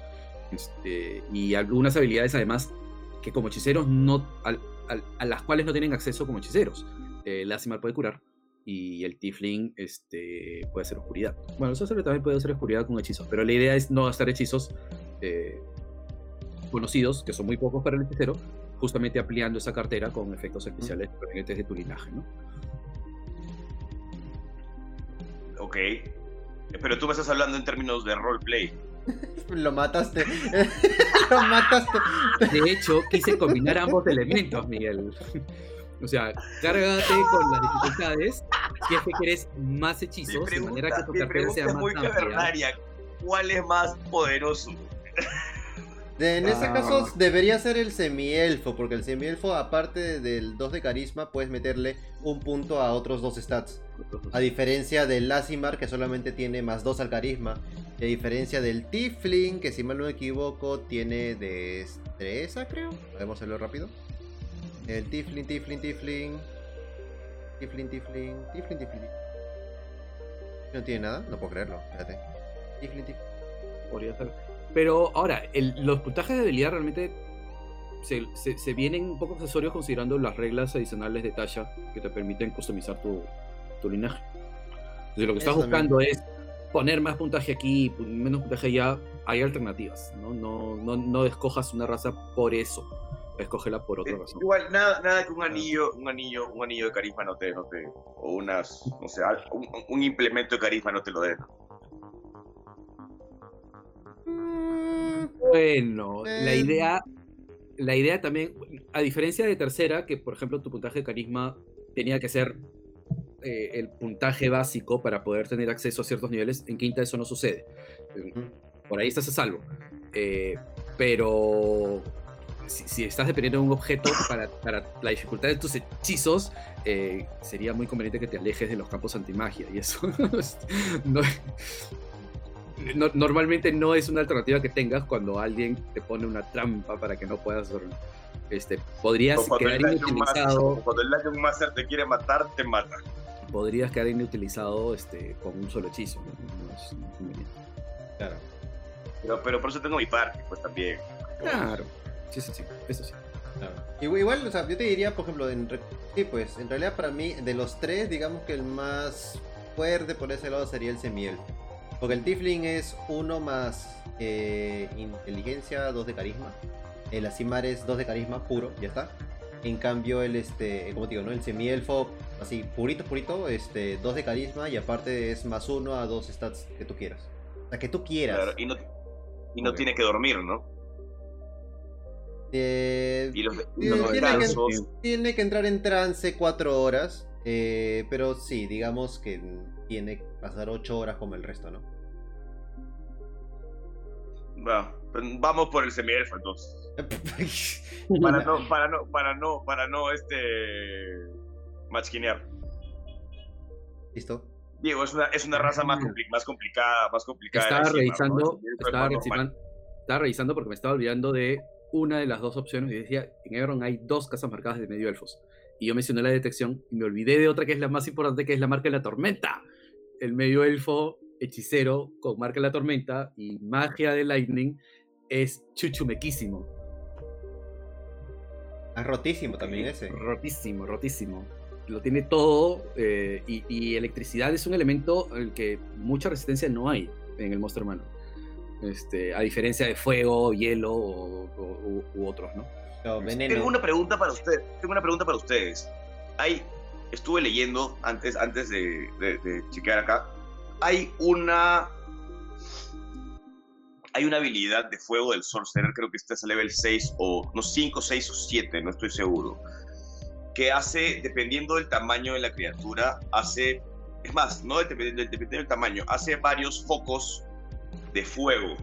este, y algunas habilidades además que como hechiceros no, al- a las cuales no tienen acceso como hechiceros. Eh, el Asimar puede curar y el Tifling este, puede hacer oscuridad. Bueno, el Sorcerer también puede hacer oscuridad con hechizos, pero la idea es no gastar hechizos eh, conocidos, que son muy pocos para el hechicero, justamente ampliando esa cartera con efectos especiales provenientes de tu linaje, ¿no? Ok. Pero tú me estás hablando en términos de roleplay. Lo mataste. Lo mataste. De hecho, quise combinar ambos elementos, Miguel. O sea, cárgate con las dificultades si es que quieres más Mi hechizos, de manera que tu cartera sea es más muy amplia. cavernaria. ¿Cuál es más poderoso? De- en este Ah. caso debería ser el semielfo, porque el semielfo, aparte del 2 de carisma, puedes meterle un punto a otros dos stats. A diferencia del Lasimar, que solamente tiene más 2 al carisma. Y a diferencia del Tifling, que si mal no me equivoco, tiene destreza, creo. Vamos a hacerlo rápido. El Tifling, Tifling, Tifling. Tifling, Tifling, Tifling, Tifling. ¿No tiene nada? No puedo creerlo, espérate. Tifling, Tifling. Podría ser. Pero ahora, los puntajes de habilidad realmente se, vienen un poco accesorios considerando las reglas adicionales de Tasha que te permiten customizar tu, tu linaje. Entonces, lo que estás buscando es poner más puntaje aquí, menos puntaje allá. Hay alternativas, ¿no? No, no, no escojas una raza por eso escógela por otra razón. Igual, nada, nada que un anillo, un anillo, un anillo de carisma no te, no te o unas, no sé, un, implemento de carisma no te lo dé. Mm, bueno, la eh. idea, la idea también, a diferencia de tercera, que por ejemplo tu puntaje de carisma tenía que ser eh, el puntaje básico para poder tener acceso a ciertos niveles, en quinta eso no sucede. Por ahí estás a salvo. Eh, pero si, estás dependiendo de un objeto para, la dificultad de tus hechizos, eh, sería muy conveniente que te alejes de los campos antimagia. Y eso normalmente no es una alternativa que tengas cuando alguien te pone una trampa para que no puedas dormir. Este, podrías quedar inutilizado. cuando el Dungeon Master te quiere matar, te mata. Podrías quedar inutilizado este, con un solo hechizo. claro. Pero, pero por eso tengo mi parte, pues también. Claro. Sí, sí, sí, eso sí. Igual, o sea, yo te diría, por ejemplo, en, sí, pues, en realidad para mí, de los tres, digamos que el más fuerte por ese lado sería el semiel. Porque el Tifling es uno más eh, inteligencia, dos de carisma. El Asimar es dos de carisma puro, ya está. En cambio, el este, como digo, ¿no? El semielfo, así, purito, purito, este, dos de carisma y aparte es más uno a dos stats que tú quieras. O sea, que tú quieras. Claro, y no, y no tiene que dormir, ¿no? Eh, tiene, que, entrar en trance cuatro horas, eh, pero sí, digamos que tiene que pasar ocho horas como el resto, ¿no? Bueno, pues vamos por el semielfo entonces. para no, para no, para no, para no, este, machquinear. ¿Listo? Diego, es una, es una raza más, más complicada, más complicada. Estaba revisando, estaba revisando porque me estaba olvidando de una de las dos opciones y decía, en Ebron hay dos casas marcadas de medio elfos. Y yo mencioné la detección y me olvidé de otra que es la más importante, que es la marca de la tormenta. El medio elfo hechicero con marca de la tormenta y magia de lightning es chuchumequísimo. Es rotísimo también ese. Rotísimo, rotísimo. Lo tiene todo eh, y, y, electricidad es un elemento en el que mucha resistencia no hay en el monstruo humano. Este, a diferencia de fuego, hielo o, u, otros, ¿no? Tengo una pregunta para ustedes. Tengo una pregunta para ustedes. Hay, estuve leyendo antes, antes de, de, chequear acá. Hay una hay una habilidad de fuego del Sorcerer, creo que este es a level 6 o no 5, 6 o 7, no estoy seguro, que hace, dependiendo del tamaño de la criatura, hace, es más, no dependiendo, dependiendo del tamaño, hace varios focos de fuego,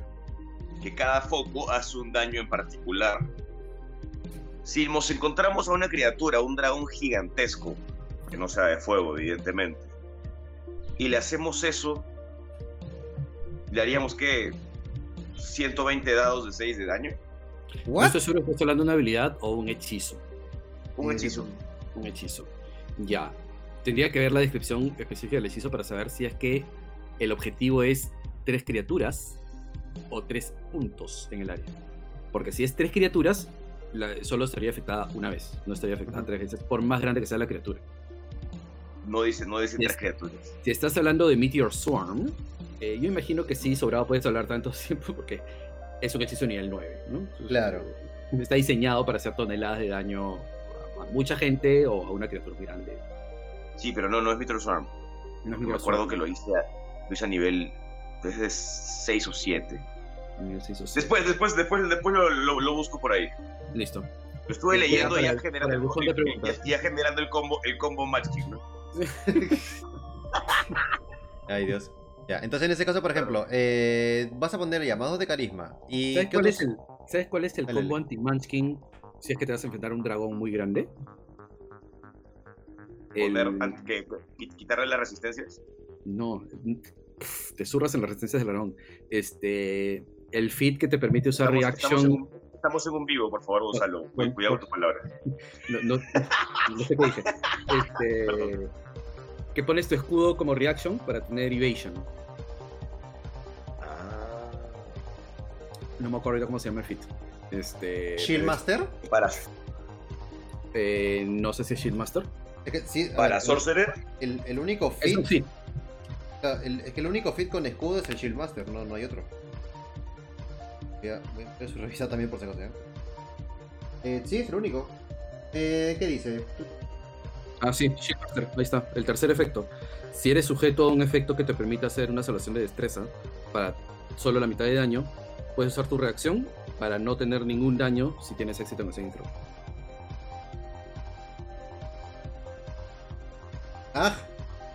que cada foco hace un daño en particular. Si nos encontramos a una criatura, un dragón gigantesco, que no sea de fuego, evidentemente, y le hacemos eso, le haríamos que 120 dados de 6 de daño. ¿What? estoy seguro que estás hablando de una habilidad o un hechizo. Un hechizo. Un hechizo. Ya. Tendría que ver la descripción específica del hechizo para saber si es que el objetivo es tres criaturas o tres puntos en el área. Porque si es tres criaturas, solo estaría afectada una vez, no estaría afectada tres veces, por más grande que sea la criatura. No dice, no dice tres criaturas. Si estás hablando de Meteor Swarm, eh, yo imagino que sí, sobrado puedes hablar tanto tiempo porque es un hechizo nivel 9, ¿no? claro. Está diseñado para hacer toneladas de daño a mucha gente o a una criatura muy grande. Sí, pero no, no es Meteor Swarm. No me acuerdo que lo hice, lo hice a nivel desde 6 o 7. Después, después, después, después lo, lo, busco por ahí. Listo. Lo estuve leyendo y ya, generando, el, ya, generando el combo, el combo Match ¿no? Ay, Dios. Ya, entonces en ese caso, por ejemplo, eh, vas a poner llamados de carisma. Y ¿Sabes, cuál es el, ¿Sabes cuál es el combo anti-Munchkin si es que te vas a enfrentar a un dragón muy grande? El... ¿Quitarle las resistencias? No, te zurras en la resistencia del dragón. Este, el feed que te permite usar reaction. Estamos en, un vivo, por favor, Gonzalo. Cuidado con tus palabras. No, sé qué dije. Este, que pones tu escudo como reaction para tener evasion. Ah. No me acuerdo ahorita cómo se llama el fit. Este, Shieldmaster. Para, eh, no sé si es Shieldmaster. Es que, sí, a para ver, Sorcerer, el, el único Es fit. un fit. El- es que el único fit con escudo es el Shieldmaster, no, no hay otro. Ya, voy a revisar también por si acaso. ¿eh? Eh, sí, es el único. Eh, ¿Qué dice? Ah, sí, Shieldmaster. Ahí está. El tercer efecto. Si eres sujeto a un efecto que te permita hacer una salvación de destreza para solo la mitad de daño, puedes usar tu reacción para no tener ningún daño si tienes éxito en ese intro. ¡Ah!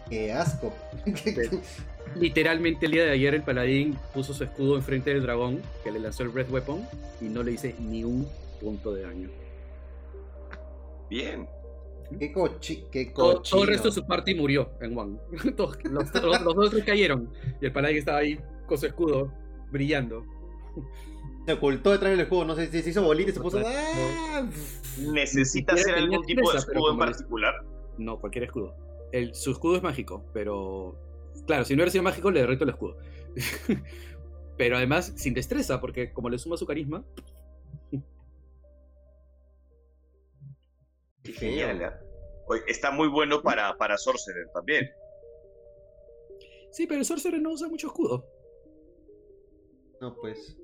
¡Qué asco! Literalmente el día de ayer el paladín puso su escudo enfrente del dragón que le lanzó el Red Weapon y no le hice ni un punto de daño. bien. ¡Qué cochi! ¡Qué Todo, todo el resto de su party murió en One. Todos- los, los, los dos cayeron y el paladín estaba ahí con su escudo brillando. Se ocultó detrás del escudo, no sé si se hizo bolita y se puso. ¡Ah! ¿Necesita hacer algún tipo de escudo en particular? No, cualquier escudo. El, su escudo es mágico, pero. Claro, si no hubiera sido mágico, le derrito el escudo. pero además, sin destreza, porque como le suma su carisma. Qué Genial, ¿eh? Oye, está muy bueno para, para Sorcerer también. Sí, pero el Sorcerer no usa mucho escudo. No, pues.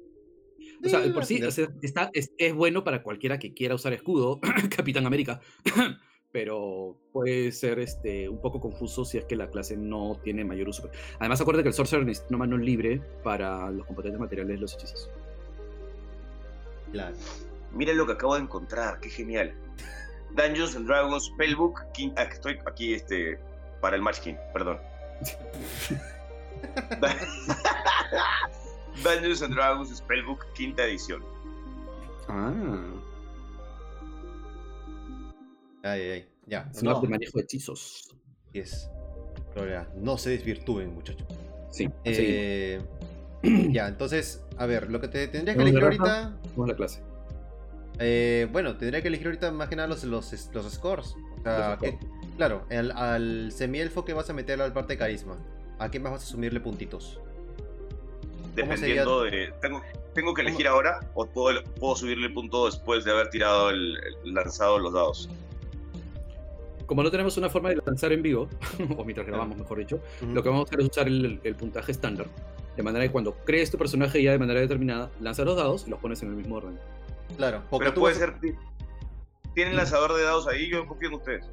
O sea, Eh, por sí, o sea, está, es, es bueno para cualquiera que quiera usar escudo, Capitán América. pero puede ser este, un poco confuso si es que la clase no tiene mayor uso. Además, acuérdate que el Sorcerer necesita una mano libre para los componentes materiales de los hechizos. Claro. Miren lo que acabo de encontrar, qué genial. Dungeons and Dragons Spellbook, quin- ah, estoy aquí este, para el Match King, perdón. Dungeons and Dragons Spellbook, quinta edición. Ah, Ay, ay, ay. Ya. es No, de manejo de hechizos. es. Pero ya, no se desvirtúen, muchachos. Sí. Eh, ya, entonces, a ver, lo que te tendrías que ¿Vamos de elegir ahorita. Vamos a la clase. eh, bueno, tendría que elegir ahorita más que nada los, los, los scores. O sea, Los que- claro, al, al semielfo que vas a meter al parte de carisma. ¿A qué más vas a sumirle puntitos? Dependiendo de. Tengo, tengo que elegir ahora o puedo, puedo subirle el punto después de haber tirado el, el lanzado los dados. Como no tenemos una forma de lanzar en vivo, o mientras grabamos, mejor dicho, lo que vamos a hacer es usar el, el puntaje estándar. De manera que cuando crees tu personaje ya de manera determinada, lanzas los dados y los pones en el mismo orden. Claro, porque Pero tú puede vas ser. ¿Tienen lanzador de dados ahí? Yo confío en ustedes.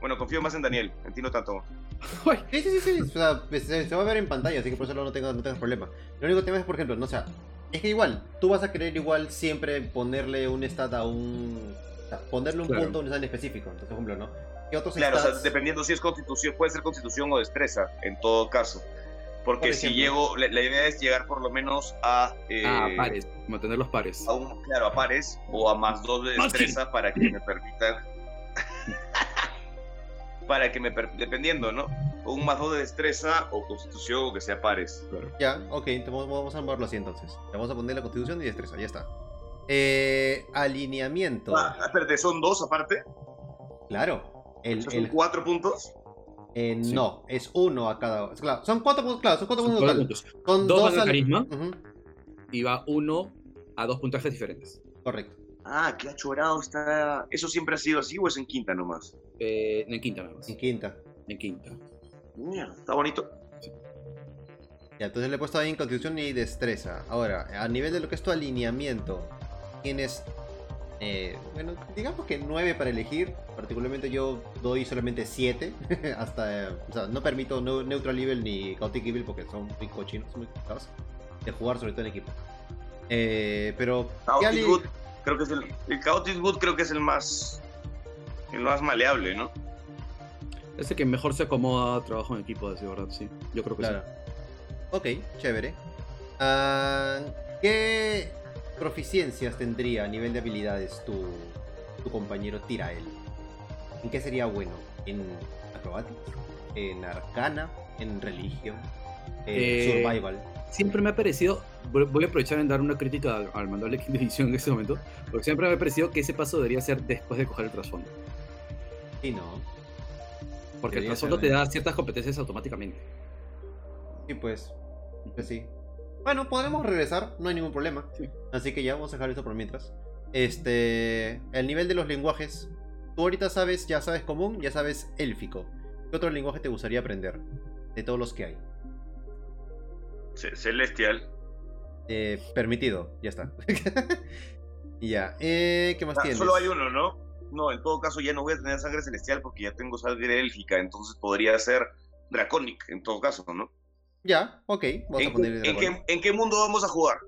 Bueno, confío más en Daniel. En ti no tanto. Sí, sí, sí, sí. O sea, se, se va a ver en pantalla, así que por eso no tengas no tengas problema. Lo único tema es, por ejemplo, no o sea, es que igual, tú vas a querer igual siempre ponerle un stat a un. o sea, ponerle un Claro. punto a un stat en específico. Entonces, por ejemplo, ¿no? ¿Qué otros Claro, o sea, stats? dependiendo si es constitución, puede ser constitución o destreza, en todo caso. Porque Por si llego, la, la idea es llegar por lo menos a. eh, ah, pares, mantener los pares. A un, claro, a pares o a más dos de destreza para que me permitan. para que me. per- dependiendo, ¿no? O un más dos de destreza o constitución o que sea pares. Claro. Ya, ok, entonces vamos, vamos a moverlo así entonces. Le vamos a poner la constitución y destreza, ya está. Eh, alineamiento. Ah, espérate, ¿son dos aparte? Claro. El, cuatro puntos. eh, Sí. No, es uno a cada. Claro, son cuatro puntos, claro, son cuatro Son puntos puntos. Son Dos al- carisma. Y va uno a dos puntajes diferentes. correcto. Ah, qué achorado está. ¿Eso siempre ha sido así o es en quinta nomás? Eh, en quinta nada más. En quinta. En quinta. Mierda, está bonito. Ya, entonces le he puesto ahí en constitución y destreza. Ahora, a nivel de lo que es tu alineamiento, tienes, eh, bueno, digamos que 9 para elegir. Particularmente yo doy solamente 7. hasta, eh, o sea, no permito no- Neutral Evil ni Chaotic Evil porque son muy cochinos, son muy complicados de jugar, sobre todo en equipo. Eh, pero, ¿qué Chaotic Good, creo que es el. El Chaotic Good creo que es el más. El más maleable, ¿no? Ese que mejor se acomoda a trabajo en equipo, de verdad, sí. Yo creo que Claro. Ok, chévere. Ah, ¿Qué proficiencias tendría a nivel de habilidades tu, tu compañero Tirael? ¿En qué sería bueno? ¿En acrobatics? ¿En arcana? ¿En religión? ¿En Eh, survival? Siempre me ha parecido, voy a aprovechar en dar una crítica al, al quinta edición en este momento, porque siempre me ha parecido que ese paso debería ser después de coger el trasfondo. Sí, no. Porque el trasfondo te da ciertas competencias automáticamente. Sí, pues. Pues sí. Bueno, podremos regresar, no hay ningún problema. Sí. Así que ya vamos a dejar esto por mientras. Este. El nivel de los lenguajes. Tú ahorita sabes, ya sabes común, ya sabes élfico. ¿Qué otro lenguaje te gustaría aprender? De todos los que hay. Ce- Celestial. Eh, permitido, ya está. Y ya. Eh, ¿Qué más Ah, tienes? solo hay uno, ¿no? No, en todo caso ya no voy a tener sangre celestial porque ya tengo sangre élfica, entonces podría ser Draconic, en todo caso, ¿no? Ya, ok. Vamos a ¿En, poner en qué, en qué mundo vamos a jugar?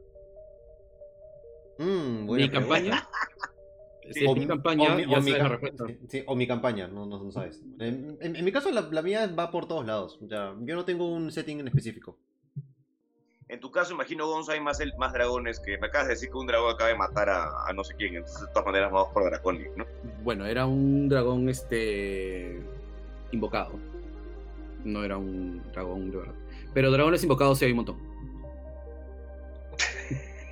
Mm, buena Mi campaña. O mi campaña, o mi- o mi sí, o campaña, no, no, no sabes. En, en- en mi caso, la, la mía va por todos lados. O sea, yo no tengo un setting en específico. En tu caso, imagino, Gonzo, hay más, el- más dragones que me acabas de decir que un dragón acaba de matar a, a no sé quién, entonces de todas maneras vamos por Draconic, ¿no? Bueno, era un dragón este invocado. No era un dragón de verdad. Pero dragones invocados sí hay un montón.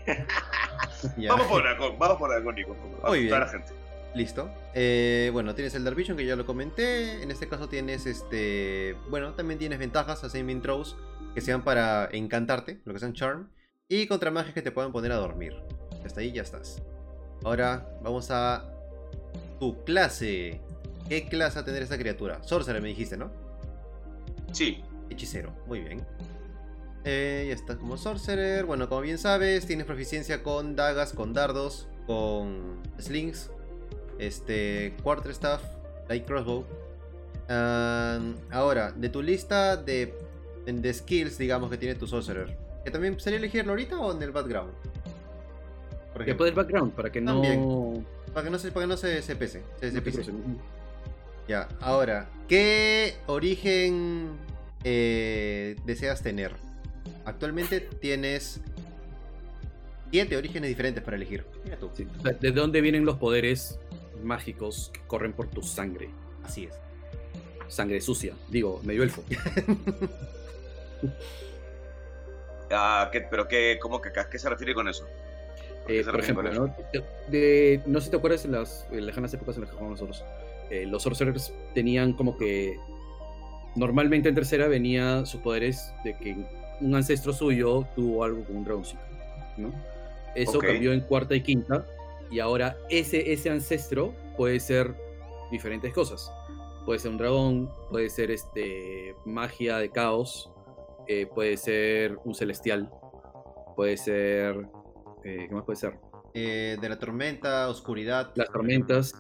Ya. Vamos por Dracon, vamos por favor, Muy bien. la gente. Listo. Eh, bueno, tienes el Dark Vision que ya lo comenté. En este caso tienes este. Bueno, también tienes ventajas a saving throws que sean para encantarte, lo que sean charm. Y contra magias que te puedan poner a dormir. Hasta ahí ya estás. Ahora vamos a tu clase. ¿Qué clase va a tener esta criatura? Sorcerer me dijiste, ¿no? Sí, Hechicero, muy bien. Eh, ya está como Sorcerer. Bueno, como bien sabes, tienes proficiencia con dagas, con dardos, con slings, este, Quarterstaff, Light Crossbow. Ahora, de tu lista de, de skills, digamos, que tiene tu Sorcerer, ¿que también sería elegirlo ahorita o en el background? Por ejemplo, el background para que no. También. para que no se, para que no se, se pese, se, se no te pise. crucen. Ya, ahora, ¿qué origen eh, deseas tener? Actualmente tienes siete orígenes diferentes para elegir. Mira tú. Sí, o sea, ¿De dónde vienen los poderes mágicos que corren por tu sangre? Así es. Sangre sucia, digo, medio elfo. Ah, ¿qué- pero qué, cómo que, a qué se refiere con eso? ¿A qué Eh, por ejemplo? ¿no? De- de- no sé si te acuerdas en las en lejanas épocas en las que jugamos nosotros. eh, los sorcerers tenían como que. Normalmente en tercera venía sus poderes de que un ancestro suyo tuvo algo con un dragoncito. ¿no? Eso cambió en cuarta y quinta. Y ahora ese, ese ancestro puede ser diferentes cosas. Puede ser un dragón, puede ser este magia de caos, eh, puede ser un celestial, puede ser. eh, ¿Qué más puede ser? Eh, de la tormenta, oscuridad. Las tormentas,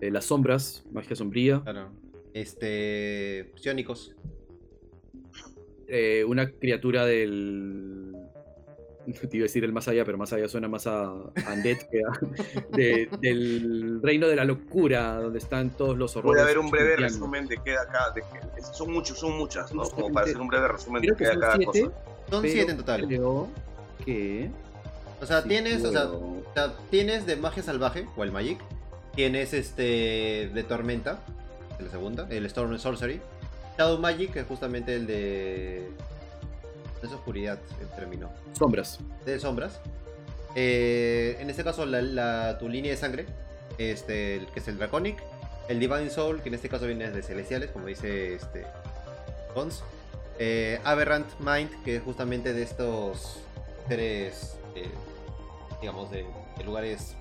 eh, las sombras, magia sombría, Claro. Este. Psiónicos. eh, una criatura del. Te iba a decir el más allá, pero más allá suena más a a Undead que a- de- del reino de la locura, donde están todos los horrores. Voy a ver un breve resumen de qué de acá. De qué- son muchos, son muchas, ¿no? Como para hacer un breve resumen de qué cada siete, cosa. Son pero siete en total. Creo que. O sea, sí tienes. O sea, tienes de magia salvaje, o el Magic. Tienes este. de tormenta. La segunda. El Storm Sorcery. Shadow Magic, que es justamente el de. Es oscuridad, el término. Sombras. de sombras. Eh, en este caso, la, la- tu línea de sangre, este, el que es el Draconic. El Divine Soul, que en este caso viene de Celestiales, como dice este Gons. Eh, Aberrant Mind, que es justamente de estos seres, eh, digamos, de, de lugares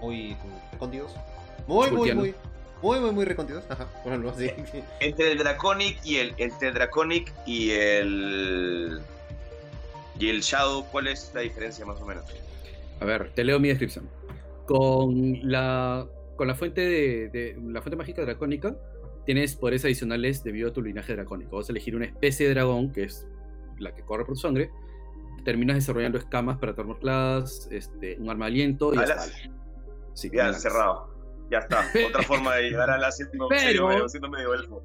muy recónditos. Muy, muy, muy, muy, muy, muy. Ajá, así. Entre el Draconic y el, entre el Draconic y el. Y el Shadow, ¿cuál es la diferencia más o menos? A ver, te leo mi descripción. Con la, con la fuente de, de- la fuente mágica dracónica, tienes poderes adicionales debido a tu linaje dracónico. Vas a elegir una especie de dragón, que es la que corre por tu sangre. Terminas desarrollando escamas para Armor Class, este, un arma de aliento y Alas. Sí, Ya, cerrado. Ya está. Otra forma de llegar a la siendo, Pero- medio, medio- siendo medio elfo.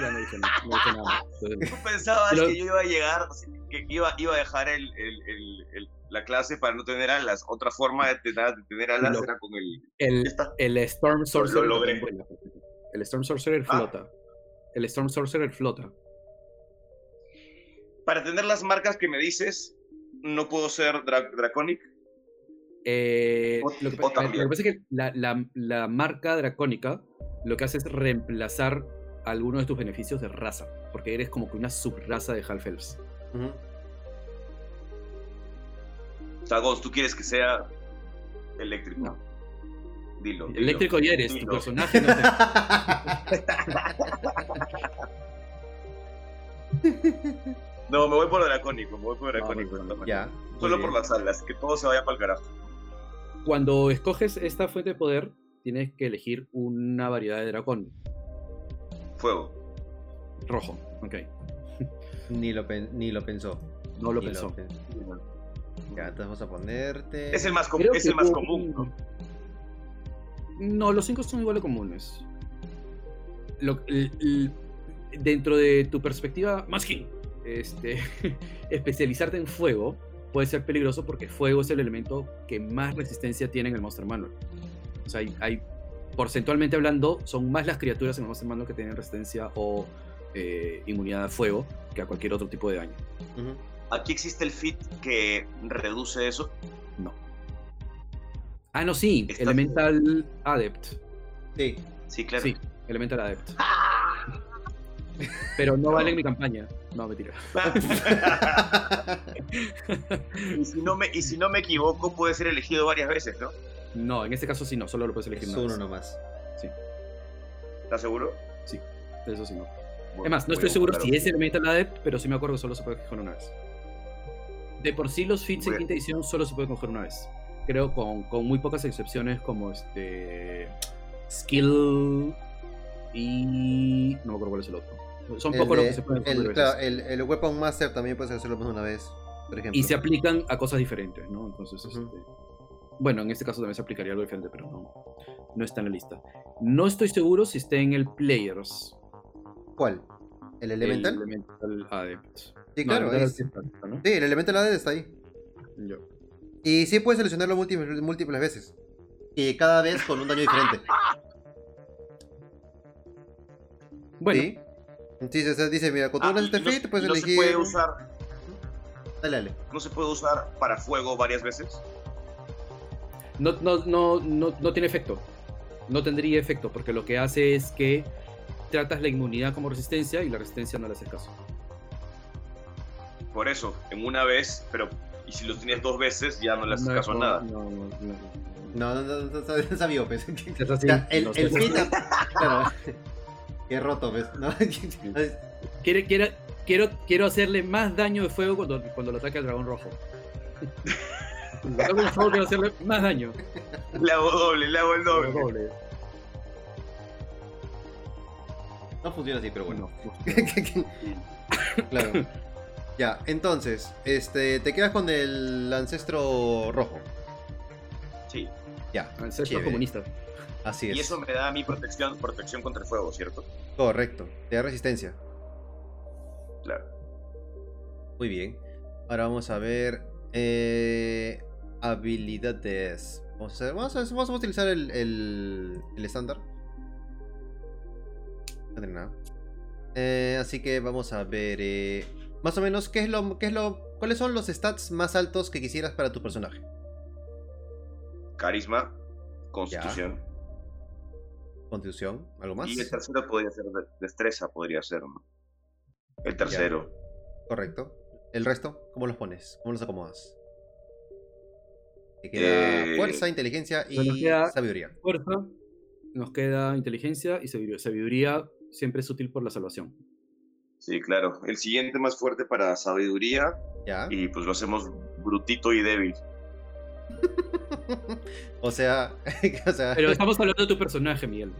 Ya no dije nada. no dije nada. Entonces, Tú pensabas Pero- que yo iba a llegar, que iba, iba a dejar el, el- el- el- la clase para no tener alas. Otra forma de tener, de tener alas Lo- era con el. el, Storm Sorcerer Lo logré. El Storm Sorcerer Ah. flota. El Storm Sorcerer flota. Para tener las marcas que me dices, no puedo ser dra- Draconic. Eh, O- lo, que, o pa- lo también. que pasa es que la, la- la marca dracónica lo que hace es reemplazar algunos de tus beneficios de raza, porque eres como que una subraza de Half Elves. Ujú. Sagos, ¿tú quieres que sea eléctrico? No. Dilo. dilo. Eléctrico ya eres, tu personaje no te- No, me voy por dracónico, me voy por dracónico. no, no, ya. Solo por las alas, que todo se vaya para el carajo. Cuando escoges esta fuente de poder, tienes que elegir una variedad de dragón Fuego. rojo. Ok, Ni lo, pen- ni lo pensó. no lo Ni pensó. pen- Ya, entonces vamos a ponerte. Es el más, com- es que el más un- común. ¿no? No, los cinco son igual de comunes. Lo- dentro de tu perspectiva, Masking, este, especializarte en fuego puede ser peligroso porque fuego es el elemento que más resistencia tiene en el Monster Manual. O sea, hay, hay- porcentualmente hablando, son más las criaturas en el Monster Manual que tienen resistencia o eh, inmunidad a fuego que a cualquier otro tipo de daño. Aquí existe el fit que reduce eso. No. Ah, no, sí, Está- Elemental Adept. Sí. Sí, claro. Sí, Elemental Adept. Pero no vale en mi campaña. No, mentira. y, si no me, y si no me equivoco, puede ser elegido varias veces, ¿no? No, en este caso sí no, solo lo puedes elegir es una uno vez. nomás. ¿Estás seguro? Eso sí no. Bueno, Es más, no estoy seguro si es Elemental Adept, pero sí me acuerdo que solo se puede coger una vez. De por sí los feats en quinta edición solo se puede coger una vez. Creo con, con muy pocas excepciones como este skill y no me acuerdo cuál es el otro. Son El pocos los que se pueden el, claro, el, el Weapon Master también puedes hacerlo más de una vez, por ejemplo. y se aplican a cosas diferentes, ¿no? Entonces, este, bueno, en este caso también se aplicaría algo diferente, pero no, no está en la lista. No estoy seguro si está en el Players. ¿Cuál? ¿El Elemental? El Elemental Adept. Sí, No, claro. Es- Adept ¿no? Sí, el Elemental AD está ahí. Yo. Y sí puedes seleccionarlo múltiples, múltiples veces. Y cada vez con un daño diferente. Bueno, ¿Sí? Sí, se- se dice, mira, cuando Ah, tú haces y este no- fit, puedes no elegir. se puede usar, Dale, dale. no se puede usar para fuego varias veces. no, no, no, no, no tiene efecto. No tendría efecto, porque lo que hace es que tratas la inmunidad como resistencia y la resistencia no le haces caso. Por eso, en una vez, pero y si lo tienes dos veces, ya no le haces No, caso a nada. No, no, no. No, no, no, no, no, no sabía, pues. Es así, O sea, el, no Qué roto, ¿ves? ¿No? Quiere- quiere- quiero, quiero hacerle más daño de fuego cuando, cuando lo ataque al dragón rojo. Al fuego quiero hacerle más daño. Le hago doble, le hago el doble. Doble. No funciona así, pero bueno. Claro. Ya, entonces, este, te quedas con el ancestro rojo. Sí. Ya, ancestros chévere. comunistas. Así es. Y eso me da a mí protección, protección contra el fuego, ¿cierto? Correcto. Te da resistencia. Claro. Muy bien. Ahora vamos a ver eh, habilidades. Vamos a, vamos a, vamos a utilizar el, el, el estándar. No tiene nada. Eh, así que vamos a ver eh, más o menos qué es lo, qué es lo, cuáles son los stats más altos que quisieras para tu personaje. Carisma, constitución. Constitución, algo más. Y el tercero podría ser de- destreza, podría ser, ¿no? El tercero. Correcto. El resto, ¿cómo los pones? ¿Cómo los acomodas? Te queda Eh, fuerza, inteligencia y queda- sabiduría. Fuerza, nos queda inteligencia y sabiduría. Sabiduría siempre es útil por la salvación. Sí, claro. El siguiente más fuerte para sabiduría ¿Ya? y pues lo hacemos brutito y débil. o sea, o sea, Pero estamos hablando de tu personaje, Miguel.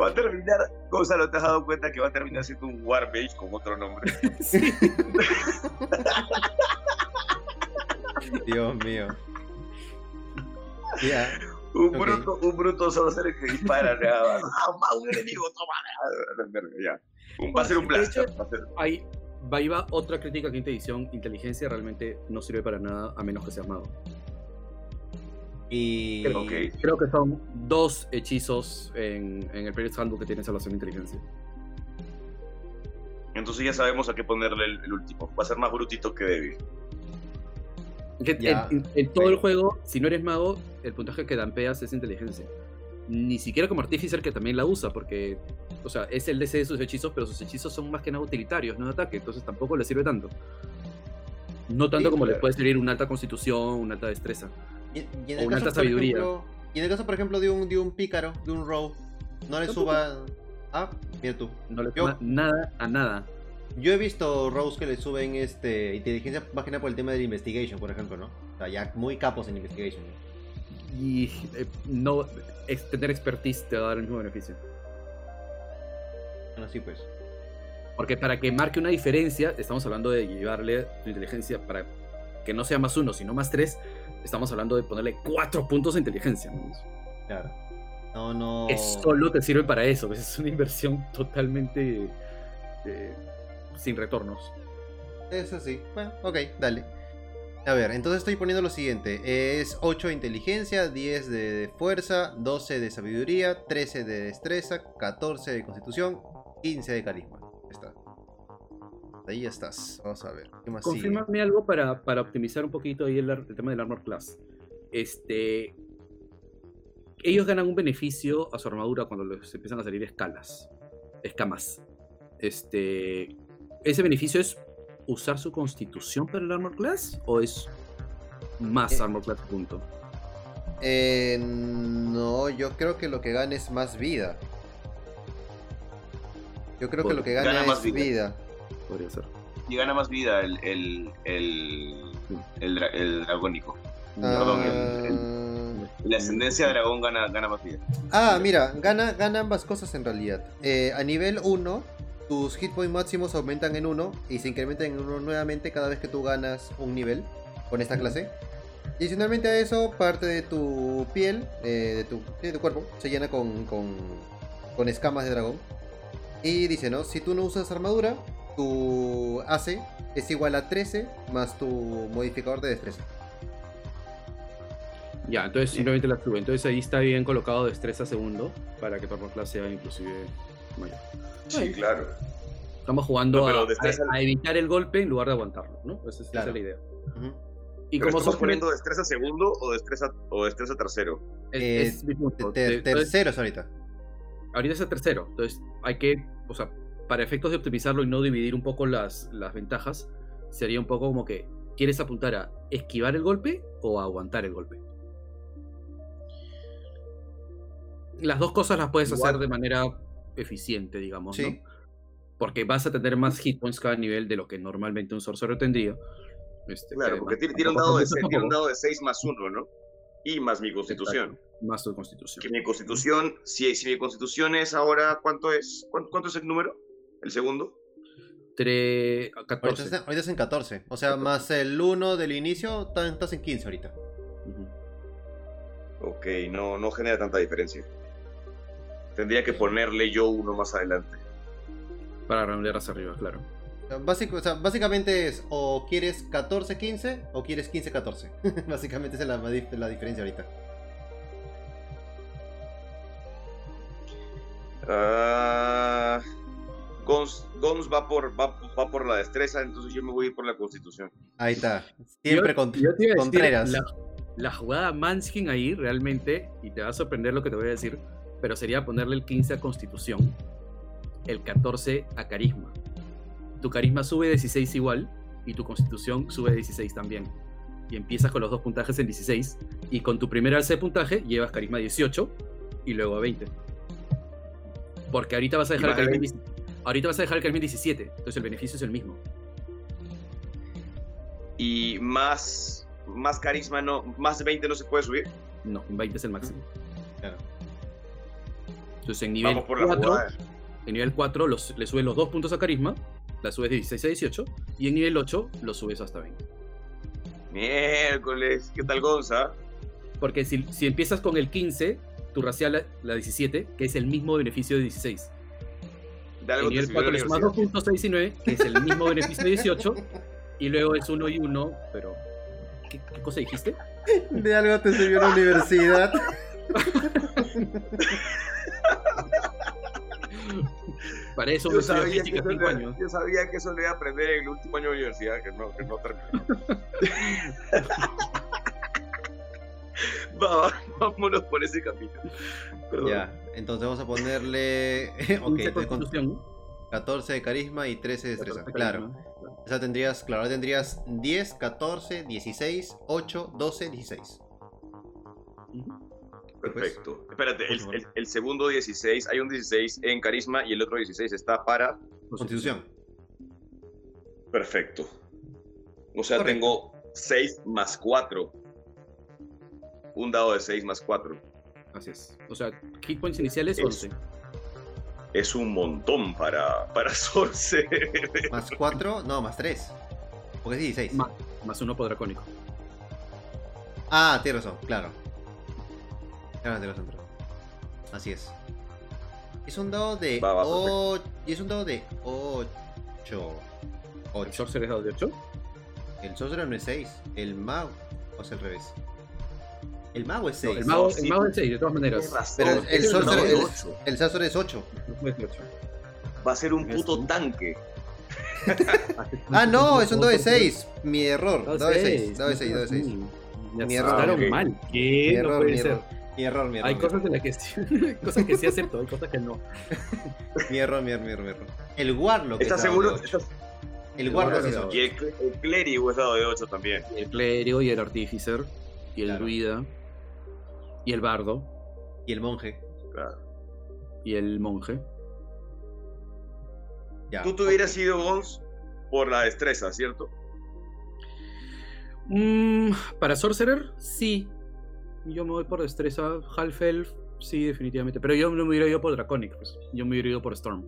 Va a terminar, Gonzalo, ¿te has dado cuenta que va a terminar siendo un Warmage con otro nombre? Sí. Dios mío. Ya, Un bruto, un bruto solo ser el que dispara nada más. ¡Ah, un enemigo, toma! Ya. Un- Va a ser un hecho- blaster. va a ser- Ahí, ahí va otra crítica a quinta edición. Inteligencia realmente no sirve para nada a menos que seas mago. y. Creo que son dos hechizos en, en el Player's Handbook que tienen salvación de inteligencia. Entonces ya sabemos a qué ponerle el, el último. Va a ser más brutito que débil. Que Ya, en, en- en todo el juego, si no eres mago, el puntaje que dampeas es inteligencia. Ni siquiera como Artificer, que también la usa, porque o sea, es el DC de sus hechizos, pero sus hechizos son más que nada utilitarios, no de ataque, entonces tampoco le sirve tanto. No tanto Sí, como le claro. puede servir una alta constitución, una alta destreza. Y, y en O una caso, alta sabiduría. ejemplo- y en el caso, por ejemplo, de un, de un pícaro, de un row, no le Tampoco. suba. Ah, mira tú. No le Yo- toma nada a nada. Yo he visto rows que le suben este inteligencia más que nada por el tema del investigation, por ejemplo, ¿no? O sea, ya muy capos en investigation. ¿no? Y eh, no tener expertise te va a dar el mismo beneficio. Bueno, sí, pues. Porque para que marque una diferencia, estamos hablando de llevarle tu inteligencia para que no sea más uno, sino más tres. Estamos hablando de ponerle cuatro puntos de inteligencia. ¿no? Claro. No, no. Que solo te sirve para eso. pues, Es una inversión totalmente eh, sin retornos. Eso sí. Bueno, ok, dale. A ver, entonces estoy poniendo lo siguiente. Es 8 de inteligencia, 10 de fuerza, 12 de sabiduría, 13 de destreza, 14 de constitución, 15 de carisma. Está. Ahí ya estás. Vamos a ver. ¿Qué más sigue? Algo para, para optimizar un poquito ahí el tema del Armor Class. Este. Ellos ganan un beneficio a su armadura cuando les empiezan a salir escalas. Escamas. Este. ¿Ese beneficio es usar su constitución para el Armor Class? ¿O es más Eh. Armor Class punto? Eh, no, yo creo que lo que gana es más vida. Yo creo que lo que gana, gana más es vida. vida. Podría ser. Y gana más vida el, el, el, el, dra- el dragónico. Perdón, el- el- Ah, La ascendencia de dragón gana, gana más vida. Ah, mira, gana, gana ambas cosas en realidad. Eh, a nivel 1, tus hit point máximos aumentan en 1 y se incrementan en 1 nuevamente cada vez que tú ganas un nivel con esta clase. Adicionalmente a eso, parte de tu piel, eh, de, tu, de tu cuerpo, se llena con, con, con escamas de dragón. Y dice, ¿no? Si tú no usas armadura, tu AC es igual a 13 más tu modificador de destreza. Ya, entonces simplemente la sube. Entonces ahí está bien colocado destreza segundo para que tu Armor Class sea inclusive mayor. Sí, claro. Estamos jugando No, a- destreza- a, a evitar el golpe en lugar de aguantarlo, ¿no? Esa es, esa Claro. es la idea. Y Pero como estamos son poniendo destreza segundo o destreza, o destreza tercero. es, es. Ter- terceros ahorita. Ahorita es el tercero. Entonces hay que, o sea, para efectos de optimizarlo y no dividir un poco las, las ventajas, sería un poco como que quieres apuntar a esquivar el golpe o a aguantar el golpe. Las dos cosas las puedes Igual. hacer de manera eficiente, digamos, Sí. ¿no? Porque vas a tener más hit points cada nivel de lo que normalmente un sorcerer tendría. Este, Claro, que porque tiene, tiene un dado de tiene un dado de 6 más 1, ¿no? Y más mi constitución. Exacto, Más tu constitución. Que mi constitución, si, si mi constitución es ahora, ¿cuánto es? ¿Cuánto, cuánto es el número? ¿El segundo? Tre- Ahorita 14. está, ahorita es en 14. O sea, más el 1 del inicio, estás en 15 ahorita. Ujú. Ok, no, no genera tanta diferencia. Tendría que ponerle yo uno más adelante. Para redondear hacia arriba, claro. Básico- o sea, básicamente es o quieres 14-15 o quieres 15-14. básicamente esa es la, la diferencia ahorita. Ah, Gons, Gons va, por, va, va por la destreza, entonces yo me voy por la constitución. Ahí está. Siempre Yo- con yo te iba a decir, Contreras. La, la jugada Manskin ahí realmente, y te va a sorprender lo que te voy a decir, pero sería ponerle el 15 a Constitución, el 14 a Carisma. Tu Carisma sube 16 igual, y tu Constitución sube 16 también. Y empiezas con los dos puntajes en 16, y con tu primer alce de puntaje llevas Carisma 18, y luego a 20. Porque ahorita vas a dejar, el 10 ahorita vas a dejar el Carisma en 17, entonces el beneficio es el mismo. Y más, más carisma, no, más de 20 no se puede subir. No, en 20 es el máximo. Claro. Entonces en nivel Vamos por la 4, jugada. en nivel 4 los, le subes los dos puntos a carisma, la subes de 16 a 18, y en nivel 8 lo subes hasta 20. Miércoles, ¿qué tal Gonza? Porque si, si empiezas con el 15, tu racial la, la 17, que es el mismo beneficio de 16. De algo te nivel sirvió 4 la le sumas universidad. 2 puntos a 19, que es el mismo beneficio de 18, y luego es 1 y 1, pero... ¿Qué, qué cosa dijiste? De algo te sirvió la universidad. Para eso Yo sabía, que física eso 5 le- años. yo sabía que eso lo iba a aprender en el último año de universidad, que no, que no terminó. Va, vámonos por ese camino. Perdón. Ya, entonces vamos a ponerle. ok, 15 te con- constitución. 14 de carisma y 13 de destreza. 14 Claro. O sea, tendrías, claro, ahora tendrías 10, 14, 16, 8, 12, 16. Ujú. Perfecto. Espérate, el, el- el segundo 16, hay un 16 en carisma y el otro 16 está para. Constitución. Perfecto. O sea, Correcto. tengo 6 más 4. Un dado de 6 más 4. Así es. O sea, hit points iniciales Es- 11. Es un montón para, para Sorcerer. Más 4, no, más 3. Porque es 16. Más, más uno por dracónico. Ah, tienes razón, claro. Claro, tienes razón. perdón. Así es. Es un dado de Va, va, 8. Y es un dado de 8. ¿El 8. sorcerer es dado de 8? El sorcerer no es 6. El mago. O sea, al revés. El mago es 6. el mago, No, sí. el mago es 6, de todas maneras. Razón. Pero el, el es un sorcerer. El, ocho. el sorcerer es 8. No es de 8. Va a ser un puto tanque. Ah, no, es un dado de 6. Mi error. Dado Dado de 6. seis, Dado de 6, no dado de 6. seas así. Me Mi error. mal. ¿Qué? Mi no error, mi error. Mi error, mi error. Hay mi cosas en las que sí, hay cosas que sí acepto, hay cosas que no. Mi error, mi error, mi error, mi error. El Warlock ¿Estás seguro? de 8. ¿Estás- El El Warlock es es dado 8. Y el, cl- el clérigo es dado de 8 también. El clérigo y el artificer y el Claro. Y el bardo Y el monje. Claro. y el monje. Ya. Tú te hubieras ido, Gons, por la destreza, ¿cierto? Mm, para Sorcerer, sí. Yo me voy por destreza. Half Elf, sí, definitivamente. Pero yo no me hubiera ido por Draconic, pues. Yo me hubiera ido por Storm.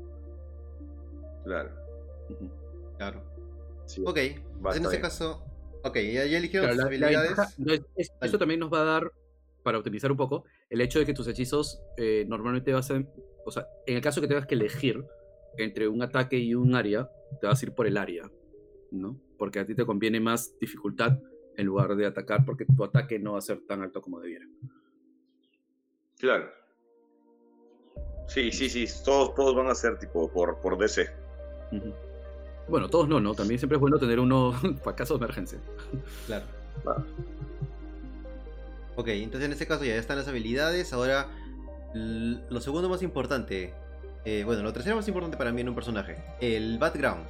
Claro. Claro. Sí. Ok. En está este bien. caso. Ok, ya, ya eligieron Claro, sus la- la habilidades. ventaja- no, es- es- Dale. eso también nos va a dar, para optimizar un poco, el hecho de que tus hechizos eh, normalmente vas a. O sea, en el caso que tengas que elegir entre un ataque y un área, te vas a ir por el área, ¿no? Porque a ti te conviene más dificultad en lugar de atacar, porque tu ataque no va a ser tan alto como debiera. Claro. Sí, sí, sí. Todos, todos van a ser tipo por, por DC. Bueno, todos no, ¿no? También siempre es bueno tener uno para caso de emergencia. Claro. Va. Ok, entonces en este caso ya están las habilidades. Ahora, lo segundo más importante. eh, bueno, lo tercero más importante para mí en un personaje. El background.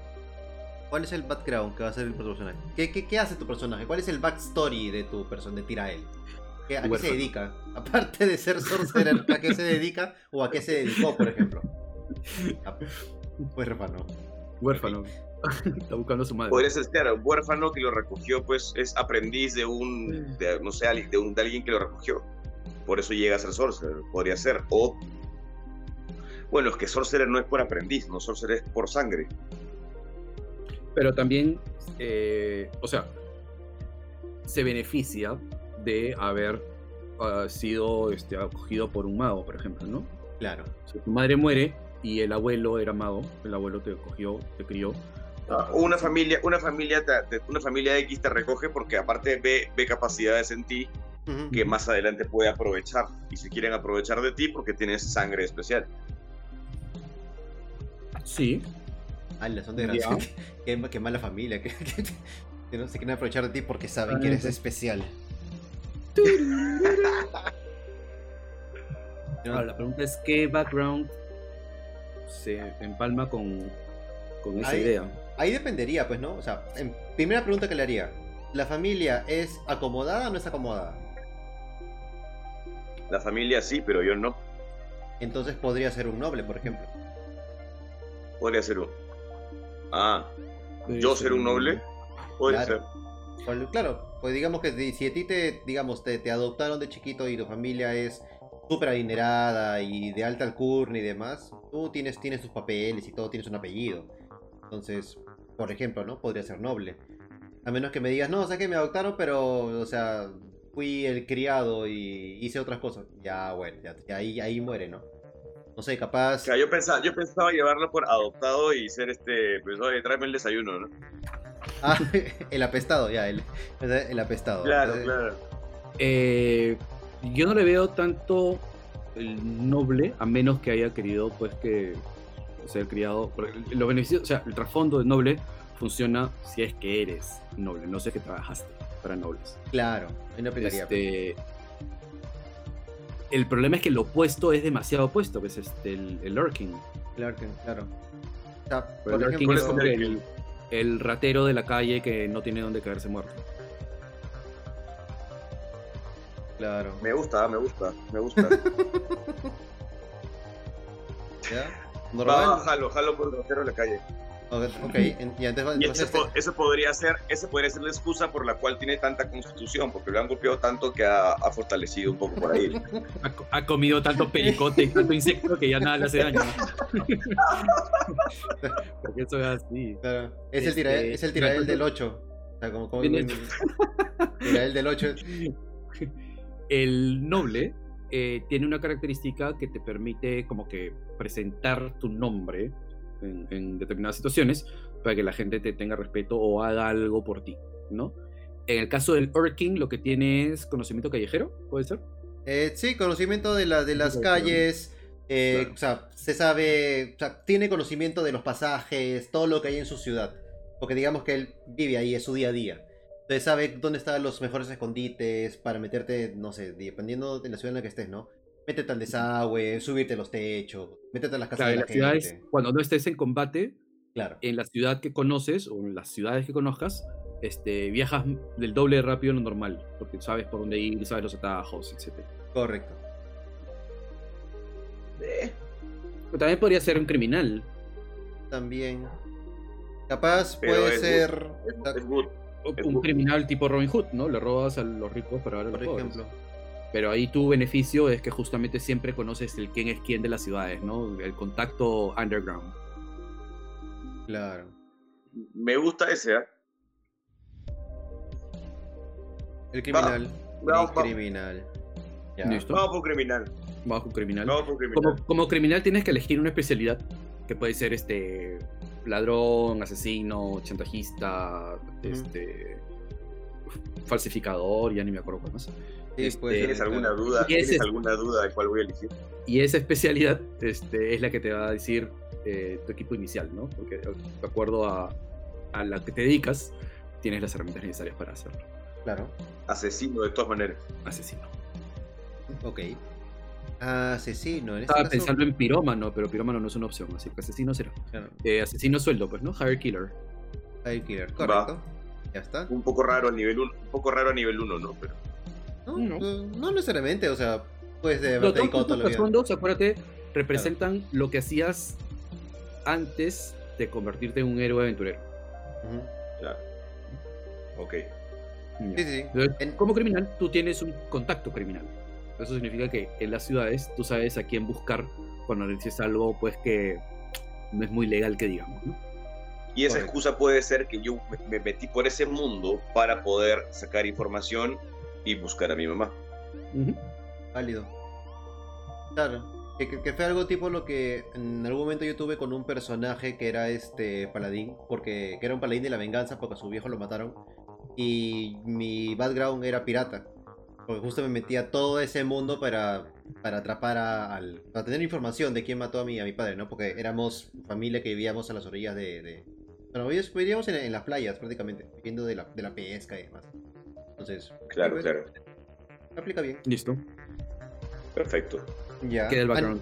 ¿Cuál es el background que va a ser el personaje? ¿Qué, qué, qué hace tu personaje? ¿Cuál es el backstory de tu persona, de Tirael? ¿Qué- ¿A qué se dedica? Aparte de ser sorcerer, ¿a qué se dedica? ¿O a qué se dedicó, por ejemplo? Huérfano. Huérfano. Está buscando a su madre. Podría ser, claro, un huérfano que lo recogió, pues es aprendiz de un, de, no sé, de, un, de alguien que lo recogió. Por eso llega a ser sorcerer, podría ser. O, bueno, es que sorcerer no es por aprendiz, no sorcerer es por sangre. Pero también, eh, o sea, se beneficia de haber ah, sido este, acogido por un mago, por ejemplo, ¿no? Claro. Si tu madre muere y el abuelo era mago, el abuelo te acogió, te crió. Ah, Una familia, una familia, te- una familia X te recoge porque aparte ve, ve capacidades en ti que más adelante puede aprovechar. Y se quieren aprovechar de ti porque tienes sangre especial. Sí, Ala, son desgraciados. qué, qué mala familia. Que, que- que no se quieren aprovechar de ti porque saben que eres Ah, especial. No, la pregunta es qué background se empalma con, con esa Ahí- idea. Ahí dependería, pues, ¿no? O sea, en- primera pregunta que le haría. ¿La familia es acomodada o no es acomodada? La familia sí, pero yo no. Entonces podría ser un noble, por ejemplo. Podría ser un. Ah, yo ser un noble. Puede Claro. ser. Pues, claro, pues digamos que si, si a ti te, digamos, te, te adoptaron de chiquito y tu familia es súper adinerada y de alta alcurnia y demás, tú tienes, tienes tus papeles y todo, tienes un apellido. Entonces, por ejemplo, ¿no? Podría ser noble. A menos que me digas, no, o sea que me adoptaron, pero, o sea, fui el criado y hice otras cosas. Ya, bueno, ya, ya ahí, ahí muere, ¿no? No sé, capaz... O sea, yo pensaba, yo pensaba llevarlo por adoptado y ser este, pues oye, tráeme el desayuno, ¿no? Ah, el apestado, ya, el, el apestado. Claro, Entonces, claro. Eh, yo no le veo tanto el noble, a menos que haya querido, pues, que ser criado. porque Los beneficios, o sea, el trasfondo de noble funciona si es que eres noble, no sé que trabajaste para nobles. Claro, ahí no aplicaría. Este, El problema es que lo opuesto es demasiado opuesto, que es este, el, el lurking. Claro. O sea, por el lurking es ejemplo, como el, el ratero de la calle que no tiene dónde caerse muerto. claro. Me gusta, me gusta, me gusta. ¿Ya? Va, Normal. jalo, jalo por el ratero en la calle. Ok, y entonces, Y ese, po- ese podría ser, ese podría ser la excusa por la cual tiene tanta constitución, porque lo han golpeado tanto que ha, ha fortalecido un poco por ahí. Ha, co- ha comido tanto pericote y tanto insecto que ya nada le hace daño. Porque eso es así. claro, es, el Este, tira, es el recuerdo- del 8. O sea, como, como Tiene- tirael del 8. El noble eh, tiene una característica que te permite como que presentar tu nombre en, en determinadas situaciones para que la gente te tenga respeto o haga algo por ti, ¿no? En el caso del Urking, lo que tiene es conocimiento callejero, ¿puede ser? Eh, sí, conocimiento de, la, de las calles. eh, Claro. O sea, se sabe. O sea, tiene conocimiento de los pasajes, todo lo que hay en su ciudad. Porque digamos que él vive ahí, es su día a día. Entonces sabe dónde están los mejores escondites para meterte, no sé, dependiendo de la ciudad en la que estés, ¿no? Métete al desagüe, subirte a los techos, métete a las casas Claro, de en la las ciudades, gente. cuando no estés en combate, Claro. en la ciudad que conoces o en las ciudades que conozcas, este, viajas del doble de rápido de lo normal, porque sabes por dónde ir, sabes los atajos, etc. Correcto. Eh, Pero también podría ser un criminal. También. Capaz Pero puede es ser. es, es good. Un criminal tipo Robin Hood, ¿no? Le robas a los ricos para dar a los Por pobres. ejemplo. Pero ahí tu beneficio es que justamente siempre conoces el quién es quién de las ciudades, ¿no? El contacto underground. Claro. Me gusta ese, ¿ah? El criminal. vamos, el vamos. criminal. Ya. ¿Listo? Vamos por criminal. Bajo criminal. Vamos por criminal. Como, como criminal tienes que elegir una especialidad que puede ser este ladrón, asesino, chantajista, este falsificador, ya ni me acuerdo cuál más. Sí, Este, ¿Tienes alguna duda? Y ese ¿Tienes es- alguna duda de cuál voy a elegir? Y esa especialidad este, es la que te va a decir eh, tu equipo inicial, ¿no? Porque de acuerdo a, a la que te dedicas, tienes las herramientas necesarias para hacerlo. Claro. Asesino, de todas maneras. Asesino. Ok. Asesino. En este Estaba caso- pensando en pirómano, pero pirómano no es una opción, así que asesino será. Claro. Eh, asesino sueldo, pues, ¿no? Hire killer. Fire Killer, correcto. Ya está. Un poco raro a nivel 1, un poco raro a nivel 1, ¿no? Pero No, No. no necesariamente, o sea, puedes de Los toda la vida. fondos, acuérdate, representan lo que hacías antes de convertirte en un héroe aventurero. Claro. Ok. Sí, sí, sí. Entonces, En- como criminal, tú tienes un contacto criminal. Eso significa que en las ciudades tú sabes a quién buscar cuando dices algo pues que no es muy legal que digamos, ¿no? Y esa Correcto. excusa puede ser que yo me- me metí por ese mundo para poder sacar información y buscar a mi mamá. Válido. Claro. Que, que- que fue algo tipo lo que en algún momento yo tuve con un personaje que era este paladín, porque que era un paladín de la venganza porque a su viejo lo mataron. Y mi background era pirata. Porque justo me metí a todo ese mundo para, para atrapar a, al. para tener información de quién mató a mi, a mi padre, ¿no? Porque éramos familia que vivíamos a las orillas de. de- bueno, vivíamos- vivíamos en, en las playas prácticamente, viviendo de la, de la pesca y demás. Entonces, Claro, claro. aplica bien. Listo. Perfecto. Ya. Queda el A- background.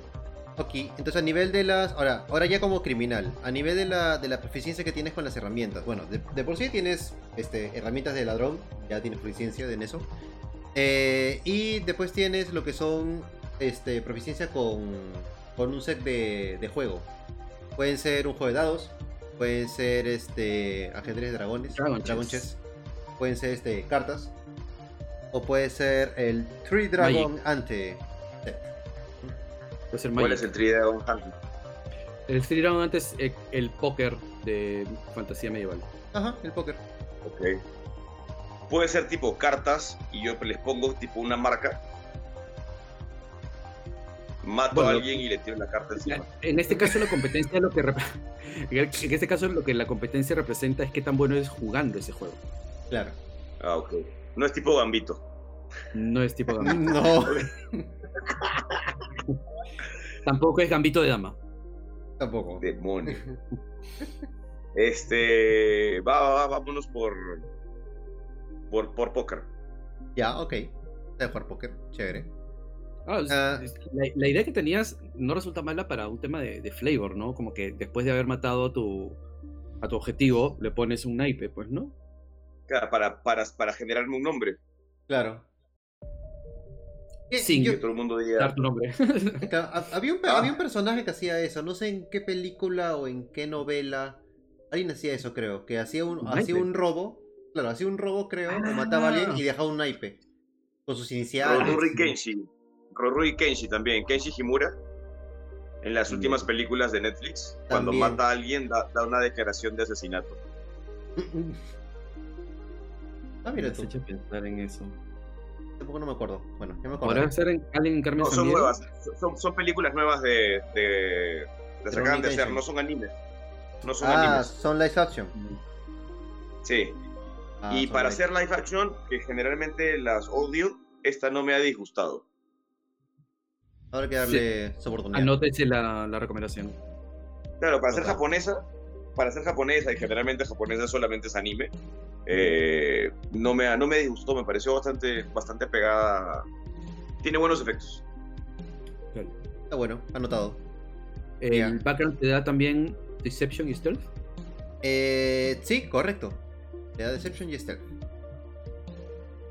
Ok, entonces a nivel de las. Ahora, ahora ya como criminal, a nivel de la, de la proficiencia que tienes con las herramientas. Bueno, de, de por sí tienes este, herramientas de ladrón, ya tienes proficiencia en eso. Eh, y después tienes lo que son este, proficiencia con, con un set de, de juego. Pueden ser un juego de dados, pueden ser este, ajedrez de dragones, Dragon Dragon chess. chess, pueden ser este, cartas, o puede ser el Tree Dragon Ante. set. Puede ser ¿Cuál Magic. es el Tridragon Hunter? El Three Round antes eh, el póker de fantasía medieval. Ajá, el póker. Ok. Puede ser tipo cartas y yo les pongo tipo una marca. Mato Bueno. a alguien y le tiro la carta encima. En este caso la competencia lo que en este caso lo que la competencia representa es qué tan bueno es jugando ese juego. Claro. Ah, ok. No es tipo gambito. No es tipo gambito. No, Tampoco es gambito de dama. tampoco. Demonio. Este. Va, va, va, vámonos por. Por, por póker. Ya, ok. De jugar póker, chévere. Ah, Ah. es- la, la idea que tenías no resulta mala para un tema de, de flavor, ¿no? Como que después de haber matado a tu, a tu objetivo, le pones un naipe, pues, ¿no? Claro, para, para, para generarme un nombre. Claro. Sin yo- Que todo el mundo diga. Dar tu nombre. Había un, Ah. había un personaje que hacía eso, no sé en qué película o en qué novela. Alguien hacía eso, creo, que hacía un, ¿Un hacía un robo. Claro, hacía un robo, creo, o mataba a alguien Ah. y dejaba un naipe. Con sus iniciales. Rorui Kenshi. Rorui Kenshi también. Kenshi Himura. En las Mm. últimas películas de Netflix, cuando También. mata a alguien, da, da una declaración de asesinato. ah, mira tú. hecho pensar en eso. Tampoco no me acuerdo. Bueno, ya me acuerdo. ¿Podrá ser en, alguien en Carmen No, son Sandiego? nuevas. Son, son películas nuevas de. de, Rorui acaban de hacer, no son animes. No son Ah, animes. son live action. Sí. Ah, y para hacer live action, que generalmente las odio, esta no me ha disgustado. Habrá que darle su oportunidad. Anótese la, la recomendación. Claro, para ser japonesa, para ser japonesa, y generalmente japonesa solamente es anime, eh, no, me, no me disgustó, me pareció bastante, bastante pegada. Tiene buenos efectos. Está bueno, anotado. ¿El background te da también Deception y Stealth? Eh, sí, correcto. Le da Deception y Stealth.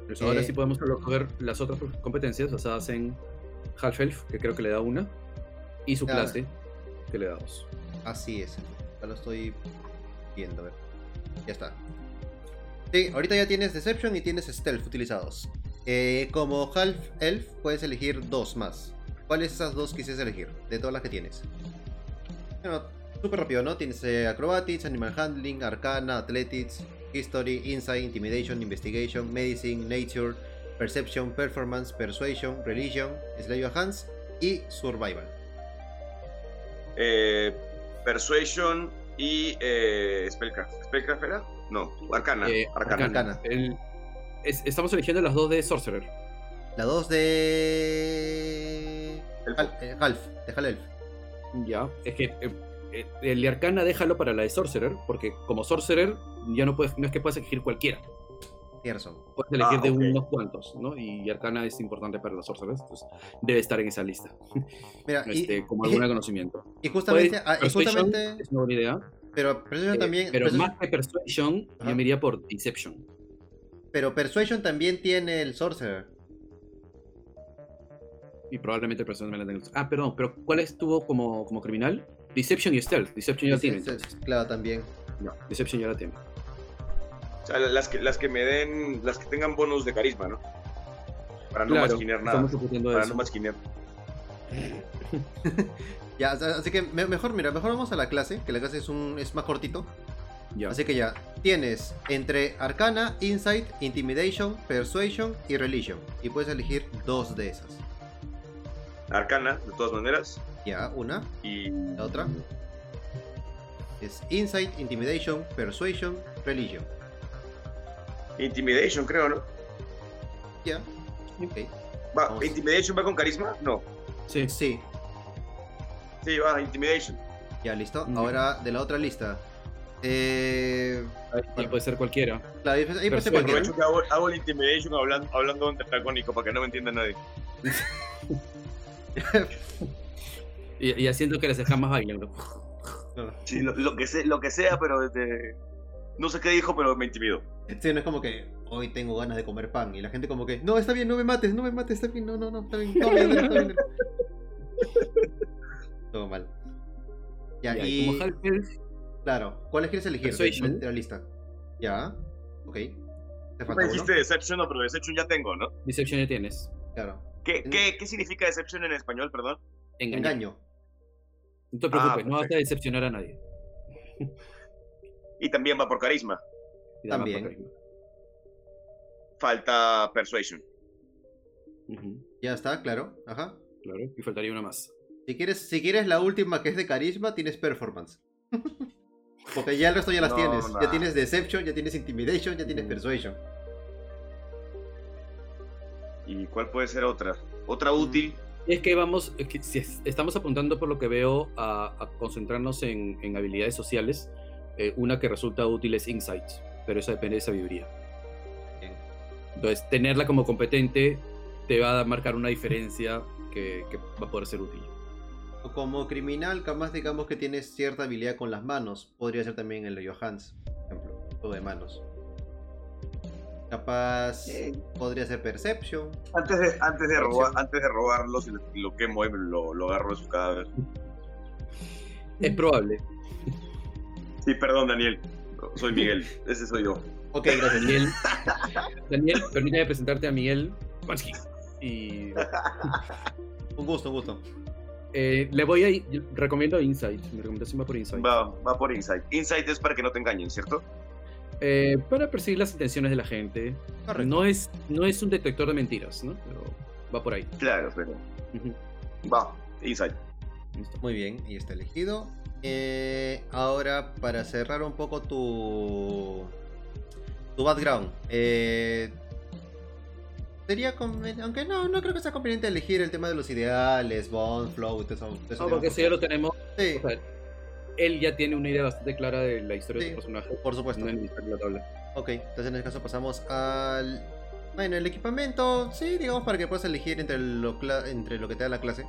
Pues ahora Eh. sí podemos coger las otras competencias basadas en Half-Elf, que creo que le da una, y su Ah. clase, que le da dos. Así es. Ya lo estoy viendo, a ver. Ya está. Sí, ahorita ya tienes Deception y tienes Stealth utilizados. Eh, como Half Elf, puedes elegir dos más. ¿Cuáles esas dos quisieras elegir? De todas las que tienes. Bueno, súper rápido, ¿no? Tienes eh, Acrobatics, Animal Handling, Arcana, Athletics, History, Insight, Intimidation, Investigation, Medicine, Nature, Perception, Performance, Persuasion, Religion, Slay of Hands y Survival. Eh, Persuasion y eh, Spellcraft. ¿Spellcraft era? No, Arcana. Eh, Arcana. Arcana. El- es- estamos eligiendo las dos de Sorcerer. La 2 de. Eh, Half, de Half-Elf. Ya, es que el de Arcana déjalo para la de Sorcerer, porque como Sorcerer ya no puedes, no es que puedas elegir cualquiera, Tienes razón. puedes elegir Ah, de unos cuantos, ¿no? Y Arcana es importante para los Sorcerers, entonces debe estar en esa lista, Mira, y, este, como algún conocimiento. y justamente. Ah, y Persuasion justamente es una buena idea, pero Persuasion eh, también. pero Persuasion- más que Persuasion, Ajá. yo me iría por Deception. pero Persuasion también tiene el Sorcerer. Y probablemente Persuasion me la tenga. Ah, perdón, pero ¿cuál estuvo como, como criminal? Deception y Stealth. Deception ya Sí, tiene. Claro, también. No, Deception ya la tiene. O sea, las que, las que me den, las que tengan bonus de carisma, ¿no? Para no Claro, masquinear nada. Para eso. no masquinear. Ya, así que me- mejor, mira, mejor vamos a la clase, que la clase es un es más cortito. Ya. Así que ya, tienes entre Arcana, Insight, Intimidation, Persuasion y Religion. Y puedes elegir dos de esas. Arcana, de todas maneras. Ya, una, Y. la otra. Es Insight, Intimidation, Persuasion, Religion. Intimidation, creo, ¿no? Ya. Ok. Va, Vamos. ¿Intimidation va con carisma? No. Sí. Sí, Sí, va, Intimidation. ya listo. Mm. Ahora de la otra lista. Eh, Ahí Bueno. puede ser cualquiera. claro, ahí puede ser cualquiera. Aprovecho que hago, hago el Intimidation hablando, hablando en tetragónico para que no me entienda nadie. Y, y haciendo que las escamas bailen. Sí, lo, lo que, sea, lo que sea, pero este, no sé qué dijo, pero me intimidó. Sí, no es como que hoy tengo ganas de comer pan y la gente como que, no, está bien, no me mates, no me mates, está bien, no, no, no, está bien, todo bien, está bien. Todo mal. Ya, Ya, y como claro, ¿cuáles quieres elegir de, de- la lista? Ya, ok. Te falta me uno. dijiste Deception, no, pero Deception ya tengo, ¿no? Deception ya tienes. Claro. ¿Qué, En- qué, qué significa Deception en español, perdón? Engaño. Engaño. No te preocupes, Ah, no vas a decepcionar a nadie. Y también va por carisma. También. por carisma. Falta Persuasion. Ya está, claro. Ajá. Claro, y faltaría una más. Si quieres, si quieres la última que es de carisma, tienes performance. Porque ya el resto ya las No, tienes. nah. Ya tienes Deception, ya tienes Intimidation, ya tienes Mm. Persuasion. ¿Y cuál puede ser otra? Otra Mm. Es que vamos, si es- estamos apuntando por lo que veo a, a concentrarnos en, en habilidades sociales. Eh, una que resulta útil es Insight, pero eso depende de sabiduría. Entonces, tenerla como competente te va a marcar una diferencia que, que va a poder ser útil. Como criminal, capaz digamos que tienes cierta habilidad con las manos. Podría ser también el Johans, por ejemplo, todo de manos. Capaz Eh. podría ser Perception. Antes de, antes de, robar, antes de robarlo, si lo, quemo y lo, lo agarro de su cadáver. Es probable. Sí, perdón, Daniel. Soy Miguel. Ese soy yo. Ok, gracias. Daniel, Daniel, permítame presentarte a Miguel. Y Un gusto, un gusto. eh, le voy a. yo recomiendo Insight. Mi recomendación va por Insight. Va, va por Insight. Insight es para que no te engañen, ¿cierto? Eh, para percibir las intenciones de la gente. Correcto. No es, no es un detector de mentiras, ¿no? Pero va por ahí. Claro, pero. Va, Insight. Listo. Muy bien, y está elegido. Eh, ahora, para cerrar un poco tu. tu background. eh, sería conven- Aunque no, no creo que sea conveniente elegir el tema de los ideales, bond, flow eso. No, porque si ya lo tenemos. Sí, o sea, él ya tiene una idea bastante clara de la historia Sí, de su personaje. por supuesto. No necesita la tabla. Ok, entonces en este caso pasamos al. Bueno, el equipamiento, sí, digamos para que puedas elegir entre lo, entre lo que te da la clase.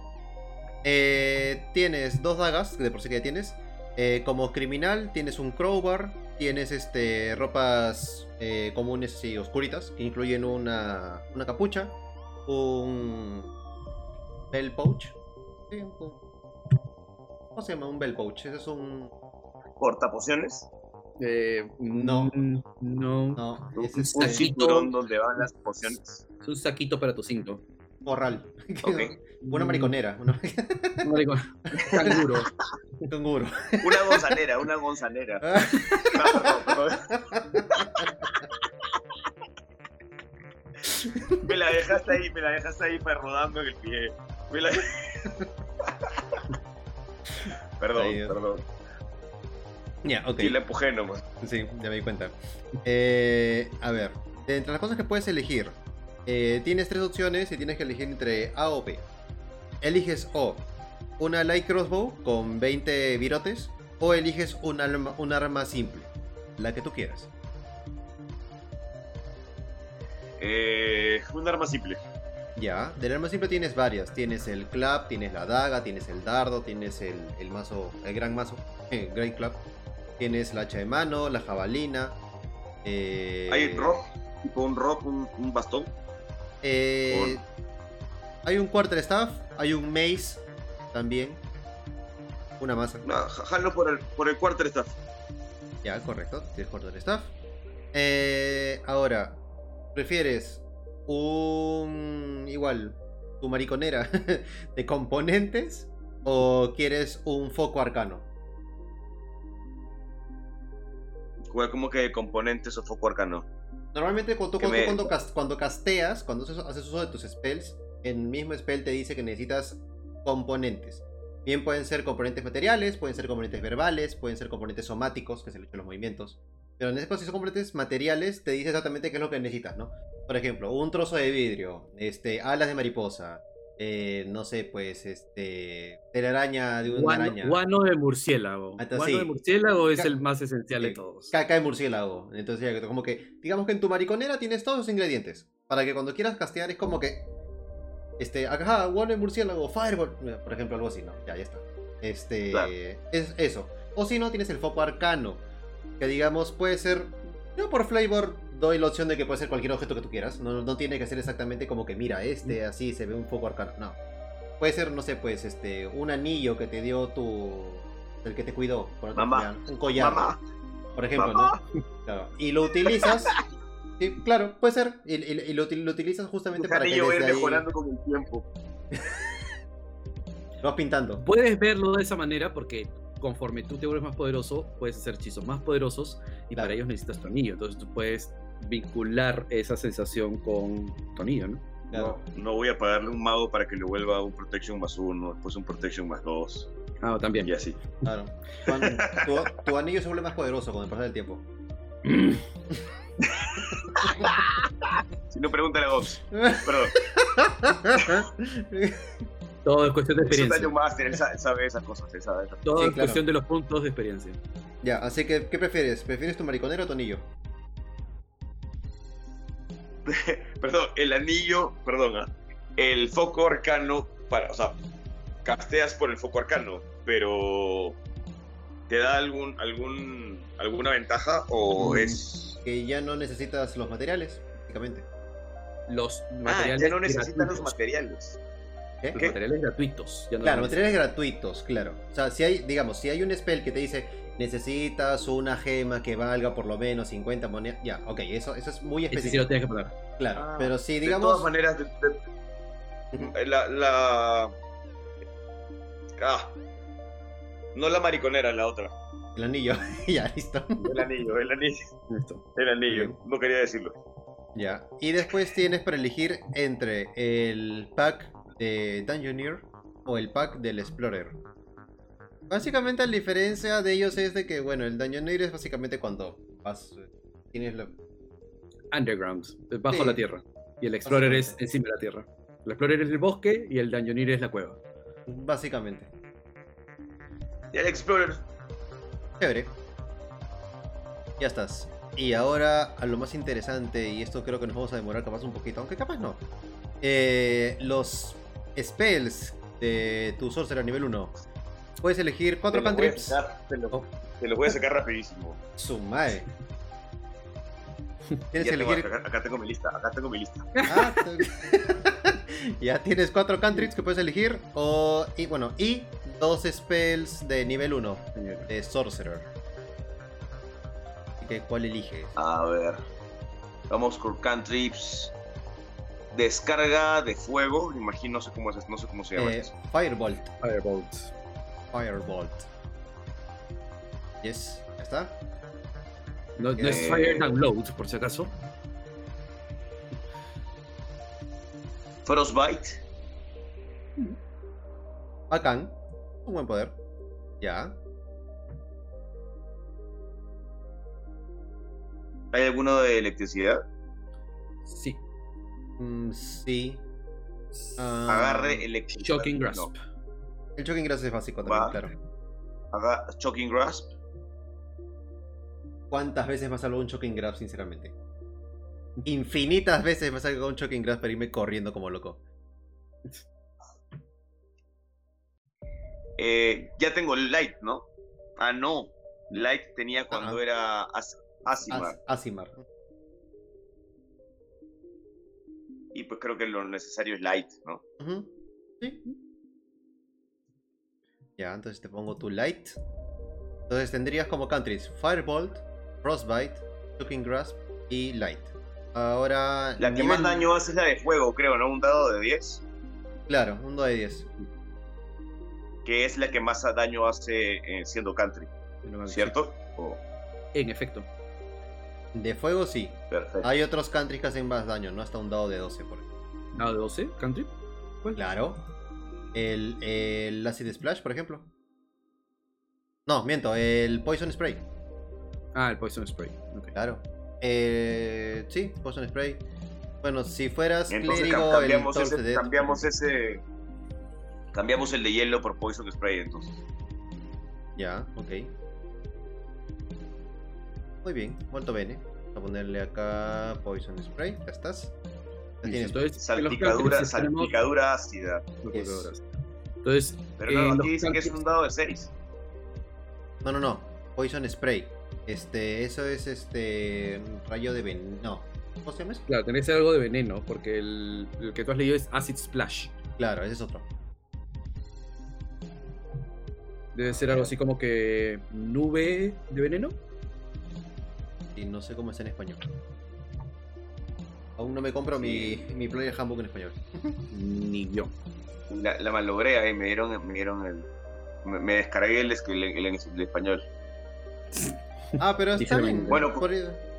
Eh, tienes dos dagas, de por sí que ya tienes. Eh, como criminal, tienes un crowbar. Tienes este ropas eh, comunes y oscuritas, que incluyen una, una capucha, un bell pouch. Sí, un- ¿Cómo se llama? Un bell pouch. Ese es un. Portapociones. Eh, No. No. No, Un, es un este. cinturón donde van las pociones. Es un saquito para tu cinto. Morral. Ok. Una mariconera. Una... No digo, canguro. Un canguro. Una gonzanera, una gonzanera. Ah. Me la dejaste ahí, me la dejaste ahí para rodando en el pie. Me la... Perdón, perdón. Ya, ok. Sí, la empujé nomás. Sí, ya me di cuenta. Eh, a ver, entre las cosas que puedes elegir, eh, tienes tres opciones y tienes que elegir entre A o B. Eliges O, una light crossbow con 20 virotes, o eliges un arma, un arma simple, la que tú quieras. Eh, un arma simple. Ya, del arma simple tienes varias. Tienes el club, tienes la daga, tienes el dardo, tienes el, el mazo, el gran mazo, el great club. Tienes la hacha de mano, la jabalina. eh, Hay rock, tipo un rock, un, un bastón. eh, hay un quarterstaff, hay un mace también. Una masa. No, ja- jalo por el, por el quarterstaff. Ya, correcto. Tienes quarterstaff. Eh, ahora, ¿prefieres un. igual, tu mariconera de componentes? ¿O quieres un foco arcano? Como que componentes o foco arcano. Normalmente cuando, cuando, me- cuando, cas- cuando casteas, cuando haces, uso de tus spells, el mismo spell te dice que necesitas componentes. Bien pueden ser componentes materiales, pueden ser componentes verbales, pueden ser componentes somáticos, que es el hecho de los movimientos. Pero en caso, si son componentes materiales, te dice exactamente qué es lo que necesitas, ¿no? Por ejemplo, un trozo de vidrio, este, alas de mariposa, eh, no sé, pues, este, telaraña de una Guano, araña. guano de murciélago. Ah, Guano sí. de murciélago es el más esencial de sí. todos. Caca de murciélago. Entonces, ya, como que, digamos que en tu mariconera tienes todos los ingredientes. Para que cuando quieras castear es como que. Este, ajá, guano de murciélago, fireball. eh, Por ejemplo, algo así, ¿no? Ya, ya está. Este. Claro. Es eso. O si no, tienes el foco arcano. Que digamos, puede ser. Yo por flavor doy la opción de que puede ser cualquier objeto que tú quieras. No, no tiene que ser exactamente como que, mira, este así se ve un foco arcano. No. Puede ser, no sé, pues, este, un anillo que te dio tu. El que te cuidó. por Mamá. Un collar. Mamá, Por ejemplo, Mamá. ¿no? Claro. Y lo utilizas. sí, claro, puede ser. Y, y- y lo, util- lo utilizas justamente para que a ir desde ahí mejorando con el tiempo. lo vas pintando. Puedes verlo de esa manera porque conforme tú te vuelves más poderoso, puedes hacer hechizos más poderosos y Claro. para ellos necesitas tu anillo. Entonces tú puedes vincular esa sensación con tu anillo, ¿no? Claro. No, no voy a pagarle un mago para que le vuelva un protection más uno, después un protection más dos, Ah, también. y así. claro. Cuando- tu, tu anillo se vuelve más poderoso con el pasar del tiempo. Si no, pregúntale a Gox. Perdón, Todo es cuestión de es un experiencia. él sa- sabe esas cosas, él sabe esas Todo Sí, es claro. cuestión de los puntos de experiencia. ya, así que, ¿qué prefieres? ¿Prefieres tu mariconero o tu anillo? Perdón, el anillo, perdón, ¿ah? el foco arcano, para, o sea, casteas por el foco arcano, pero ¿te da algún, algún, alguna ventaja o Mm. es... Que ya no necesitas los materiales, prácticamente. Los Ah, materiales ya no necesitas los materiales. ¿Qué? Los materiales gratuitos. ya no Claro, materiales gratuitos, claro. O sea, si hay, digamos, si hay un spell que te dice necesitas una gema que valga por lo menos 50 monedas, ya, ok, eso, eso es muy Ese sí específico. lo tienes que poner. Claro, Ah, pero si De digamos... todas maneras, de- de- la, la... Ah, no la mariconera, la otra. El anillo, ya, listo. El anillo, el anillo, Listo. el anillo. No quería decirlo. Ya. Y después tienes para elegir entre el pack de Dungeoneer o el pack del Explorer. Básicamente la diferencia de ellos es de que, bueno, el Dungeoneer es básicamente cuando vas... Tienes la... Underground, bajo Sí. la tierra. Y el Explorer es encima de la tierra. El Explorer es el bosque y el Dungeoneer es la cueva. Básicamente. Y el Explorer. Chévere. Ya estás. Y ahora a lo más interesante, y esto creo que nos vamos a demorar capaz un poquito, aunque capaz no. Eh, los spells de tu sorcerer nivel 1. Puedes elegir cuatro Te lo voy a cantrips. sacar, Te lo, Oh. te lo voy a sacar rapidísimo. Su madre. Tienes que tengo- elegir. acá, acá tengo mi lista, acá tengo mi lista. Ah, ya tienes cuatro cantrips que puedes elegir. O, y bueno, y dos spells de nivel 1 señora. de sorcerer. Así que, ¿cuál eliges? A ver. Vamos con cantrips. Descarga de fuego. Imagino, no sé cómo, es, no sé cómo se llama. Eh. Firebolt. Firebolt. Firebolt. Yes, ya está. No, no es Eh. Fire Download, por si acaso. Frostbite. Bacán. Un buen poder. Ya. ¿Hay alguno de electricidad? Sí. Mm, sí. Ah, Agarre electricidad. Shocking Grasp. No. El Shocking Grass es básico también, Va. claro. Haga Shocking Grasp. ¿Cuántas veces me ha salvado un Shocking Grab, sinceramente? Infinitas veces me ha salvado un Shocking Grab para irme corriendo como loco. Eh, ya tengo Light, ¿no? Ah, no. Light tenía cuando era As Asimar. As- Asimar. Y pues creo que lo necesario es Light, ¿no? Sí. Ya, entonces te pongo tu Light. Entonces tendrías como countries Firebolt, Frostbite, Shocking Grasp y Light. Ahora. La que nivel- más daño hace es la de fuego, creo, ¿no? Un dado de 10. Claro, un 2 de 10. Que es la que más daño hace eh, siendo country, ¿cierto? Oh, En efecto. De fuego sí. perfecto. Hay otros countries que hacen más daño, no hasta un dado de 12 por ejemplo. Dado de 12, country. ¿Cuál? Claro. El, el Acid Splash, por ejemplo. No, miento, el Poison Spray. Ah, el Poison Spray. Claro. Eh, sí, Poison Spray. Bueno, si fueras Entonces clérigo, cam- cambiamos, el ese, cambiamos ese. Cambiamos el de hielo por Poison Spray, entonces. Ya, ok. Muy bien, molto bene. Vamos a ponerle acá Poison Spray, ya estás. Ya Listo, tienes Entonces, Salpicadura, salpicadura ácida. Entonces, Pero eh, no, los aquí dice que es un dado de 6. No, no, no. Poison Spray. Este, eso es este. Rayo de veneno. No. ¿Cómo se llama eso? Claro, tenés algo de veneno, porque el, el que tú has leído es Acid Splash. Claro, ese es otro. Debe ser algo así como que nube de veneno. Y no sé cómo es en español. Aún no me compro mi, mi player handbook en español. Ni yo. La, la malogré ahí, me dieron, me dieron el. Me, me descargué el, el, el- el español. Ah, pero está bien. Bueno, por-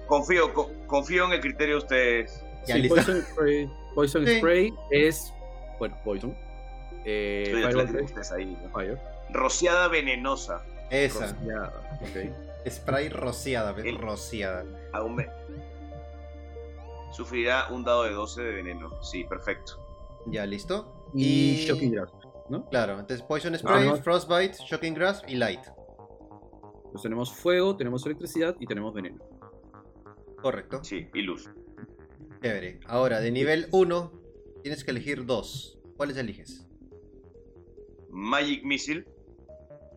Confío, co- confío en el criterio de ustedes. Ya, Sí. Poison Spray, Poison Sí. Spray es. Bueno, Poison. Eh, ustedes ahí. ¿no? Fire. Rociada venenosa. Esa. Rociada, ok. Spray rociada, ¿ves? El- Rociada. Aún me... Sufrirá un dado de 12 de veneno. Sí, perfecto. Ya, listo. Y, Shocking Grasp, ¿no? Claro, entonces Poison Spray, Ajá. Frostbite, Shocking Grasp y Light. Pues tenemos fuego, tenemos electricidad y tenemos veneno. Correcto. Sí, y luz. Chévere. Ahora, de nivel 1, Tienes que elegir dos. ¿Cuáles eliges? Magic Missile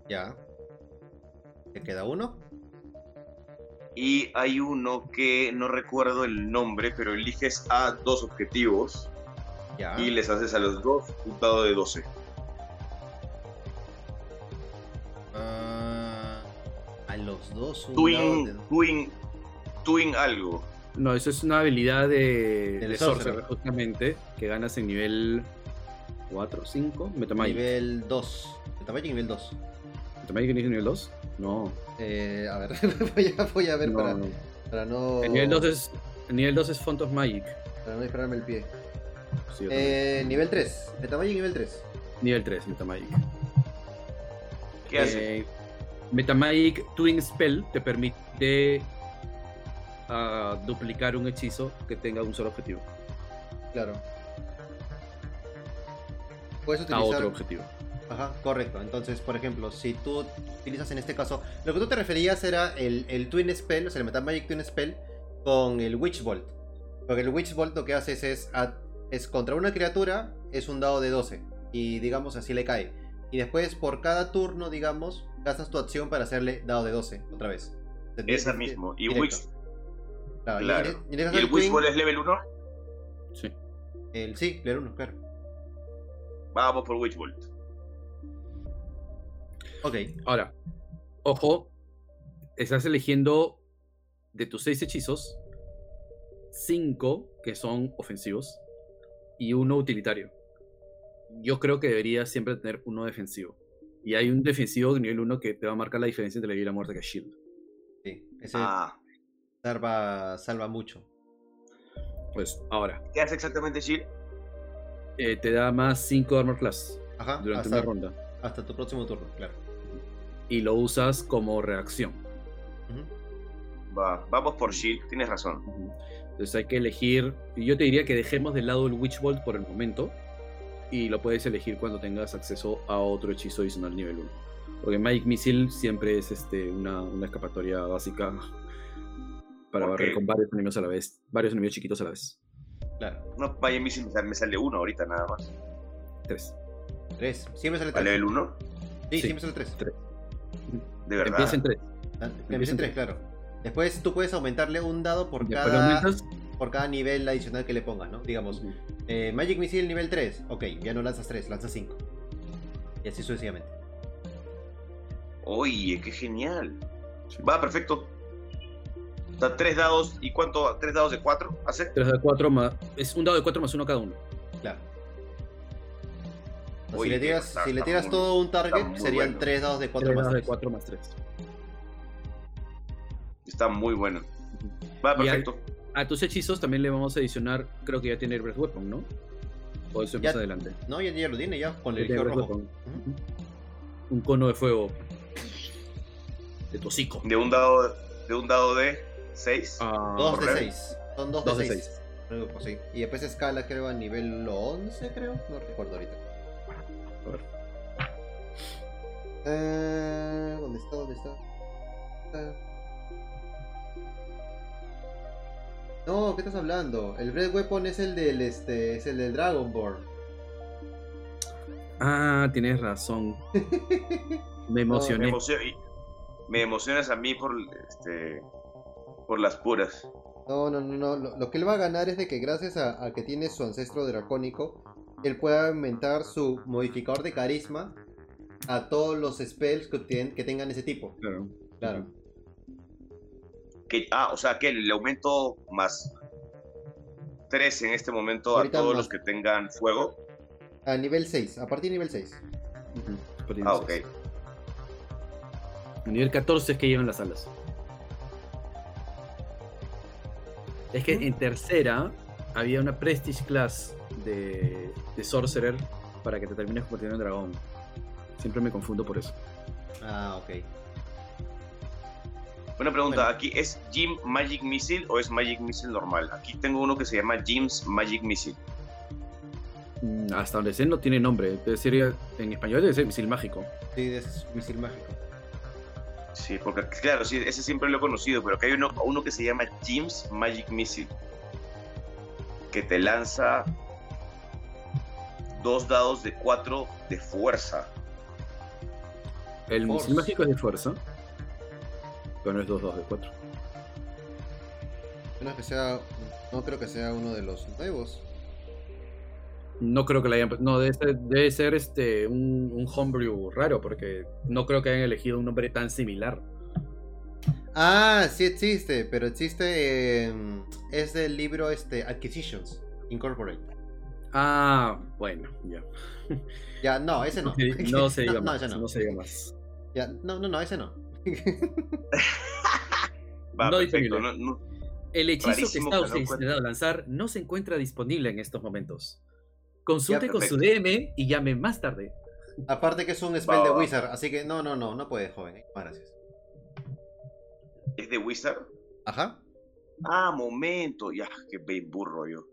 Ya. ¿Te queda uno? Y hay uno que no recuerdo el nombre, pero eliges a dos objetivos Ya. y les haces a los dos un dado de 12. Ah, a los dos un dado Twin, de- twin, twin algo. No, eso es una habilidad de, Del de Sorcerer. Sorcerer, justamente, que ganas en nivel 4, 5, Metamagic. Nivel 2. Metamagic nivel 2. ¿Metamagic nivel 2? No. Eh, a ver, voy, a, voy a ver no, para, no. para no. El nivel 2 es, el nivel 2 es Font of Magic. Para no dispararme el pie. Sí. Eh, nivel 3. Metamagic nivel 3. Nivel 3, Metamagic. ¿Qué hace? Eh, Metamagic Twin Spell te permite ah, duplicar un hechizo que tenga un solo objetivo. Claro. Puedes A utilizar. otro objetivo. Ajá, correcto. Entonces, por ejemplo, si tú utilizas en este caso, lo que tú te referías era el, el Twin Spell, o sea, el Metamagic Twin Spell con el Witch Bolt. Porque el Witch Bolt lo que haces es, a- es contra una criatura, es un dado de 12. Y digamos así le cae. Y después, por cada turno, digamos, gastas tu acción para hacerle dado de 12 otra vez. Esa mismo. Y Directo. Witch, Claro, y claro. ¿Y el al Witch Ball es level 1? Sí. el, sí, leer uno, claro. Vamos por Witch Bolt. Ok, Ahora, ojo, estás eligiendo de tus 6 hechizos, 5 que son ofensivos y uno utilitario. Yo creo que deberías siempre tener uno defensivo. Y hay un defensivo de nivel 1 que te va a marcar la diferencia entre la vida y la muerte que es Shield. sí. Ese Ah, salva, salva mucho. Pues ahora, ¿qué hace exactamente Shield? eh, te da más 5 armor class Ajá, durante hasta, una ronda. hasta tu próximo turno, claro. Y lo usas como reacción. Va, vamos por Shield, tienes razón. Entonces hay que elegir. Y yo te diría que dejemos de lado el Witch Bolt por el momento. Y lo puedes elegir cuando tengas acceso a otro hechizo adicional nivel 1. Porque Magic Missile siempre es este, una, una escapatoria básica para barrer con varios enemigos a la vez. Varios enemigos chiquitos a la vez. Claro. No, vaya Missile me sale- me sale uno ahorita nada más. Tres. 3. Siempre sale ¿A 3. level 1? Sí, Sí. siempre sale 3. Tres. De verdad. Empieza en tres. Empieza en 3, claro. Después tú puedes aumentarle un dado por lo cada, por cada nivel adicional que le pongas, ¿no? Digamos, eh, Magic Missile nivel 3. Ok, ya no lanzas 3, lanzas 5. Y así sucesivamente. Oye, qué genial. Sí. Va, perfecto. O sea, tres dados. ¿Y cuánto? ¿Tres dados de cuatro? ¿Hace? 3 de 4 más. Es un dado de 4 más uno cada uno. Claro. Uy, si le tiras, está- si le tiras muy- todo un target, serían bueno. 3 dados de 4 3 más dados de 3. 4 más 3. Está muy bueno. Va, perfecto. A tus hechizos también le vamos a adicionar. Creo que ya tiene el Breath Weapon, ¿no? O eso es Ya- adelante. No, ya, ya lo tiene ya, con el rojo. Weapon. Un cono de fuego. De tu hocico. De un dado de, un dado de seis. Ah, 2 de correcto. 6. Son 2 Dos de de 6. Sí. Y después escala, creo, a nivel 11, creo. No recuerdo ahorita. Eh, ¿Dónde está? ¿Dónde está? Ah. No, ¿qué estás hablando? El Bread Weapon es el del este, es el del Dragonborn. Ah, tienes razón. Me emocioné. Me, emociona- y- me emocionas a mí por, este, por las puras. No, no, no, no. Lo, lo que él va a ganar es de que gracias a, a que tiene su ancestro dracónico, él pueda aumentar su modificador de carisma a todos los spells que, que tengan ese tipo. Claro. Claro. Que, ah, o sea que el aumento más 3 en este momento Ahorita a todos más- los que tengan fuego. A nivel 6, a partir de nivel 6. Ujú. Después tienes Ah, ok. eso. Nivel 14 es que llevan las alas. Es que en tercera había una Prestige Class de, de Sorcerer para que te termines convirtiendo en dragón. Siempre me confundo por eso. Ah, ok. Una pregunta, Bueno. ¿aquí es Jim Magic Missile o es Magic Missile normal? Aquí tengo uno que se llama Jim's Magic Missile. Mm, Hasta donde sé no tiene nombre. Debe ser- en español debe ser misil mágico. Sí, es misil mágico. Sí, porque claro, sí, ese siempre lo he conocido, pero acá hay uno, uno que se llama Jim's Magic Missile. Que te lanza dos dados de 4 de fuerza. El Force. misil mágico es de fuerza. Pero no es 2, 2 de 4. No, que sea, no creo que sea uno de los nuevos. No creo que la hayan. No, debe ser, debe ser este, un, un homebrew raro, porque no creo que hayan elegido un nombre tan similar. Ah, sí existe, pero existe. eh, es del libro este, Acquisitions Incorporate. Ah, bueno, ya. Ya, no, ese no. No se diga no, más. ese no. no se diga más. Ya, no, no, no, ese no. Va, No perfecto. disponible. no- no- El hechizo que Rarísimo está que no destinado a lanzar no se encuentra disponible en estos momentos. Consulte Ya, con su. DM y llame más tarde. Aparte que es un spell Va, de va. Wizard, así que no, no, no, no puede, joven. Gracias. ¿Es de Wizard? Ajá. Ah, momento. Ya, qué be- burro yo.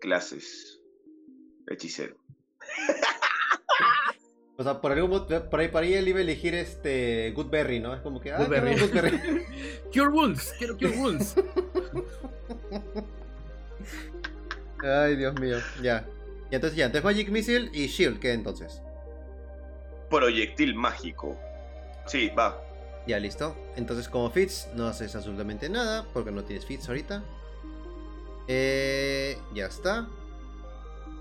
Clases. Hechicero. O sea, por algún por ahí, por ahí él iba a elegir este Goodberry, ¿no? Es como que, ah, Goodberry. Cure Wounds, quiero Cure Wounds. Ay, Dios mío. Ya. Y entonces ya, entonces Magic Missile y Shield, ¿qué entonces? Proyectil mágico. Sí, va. Ya, listo. Entonces, como Fits, no haces absolutamente nada, porque no tienes Fits ahorita. Eh, ya está.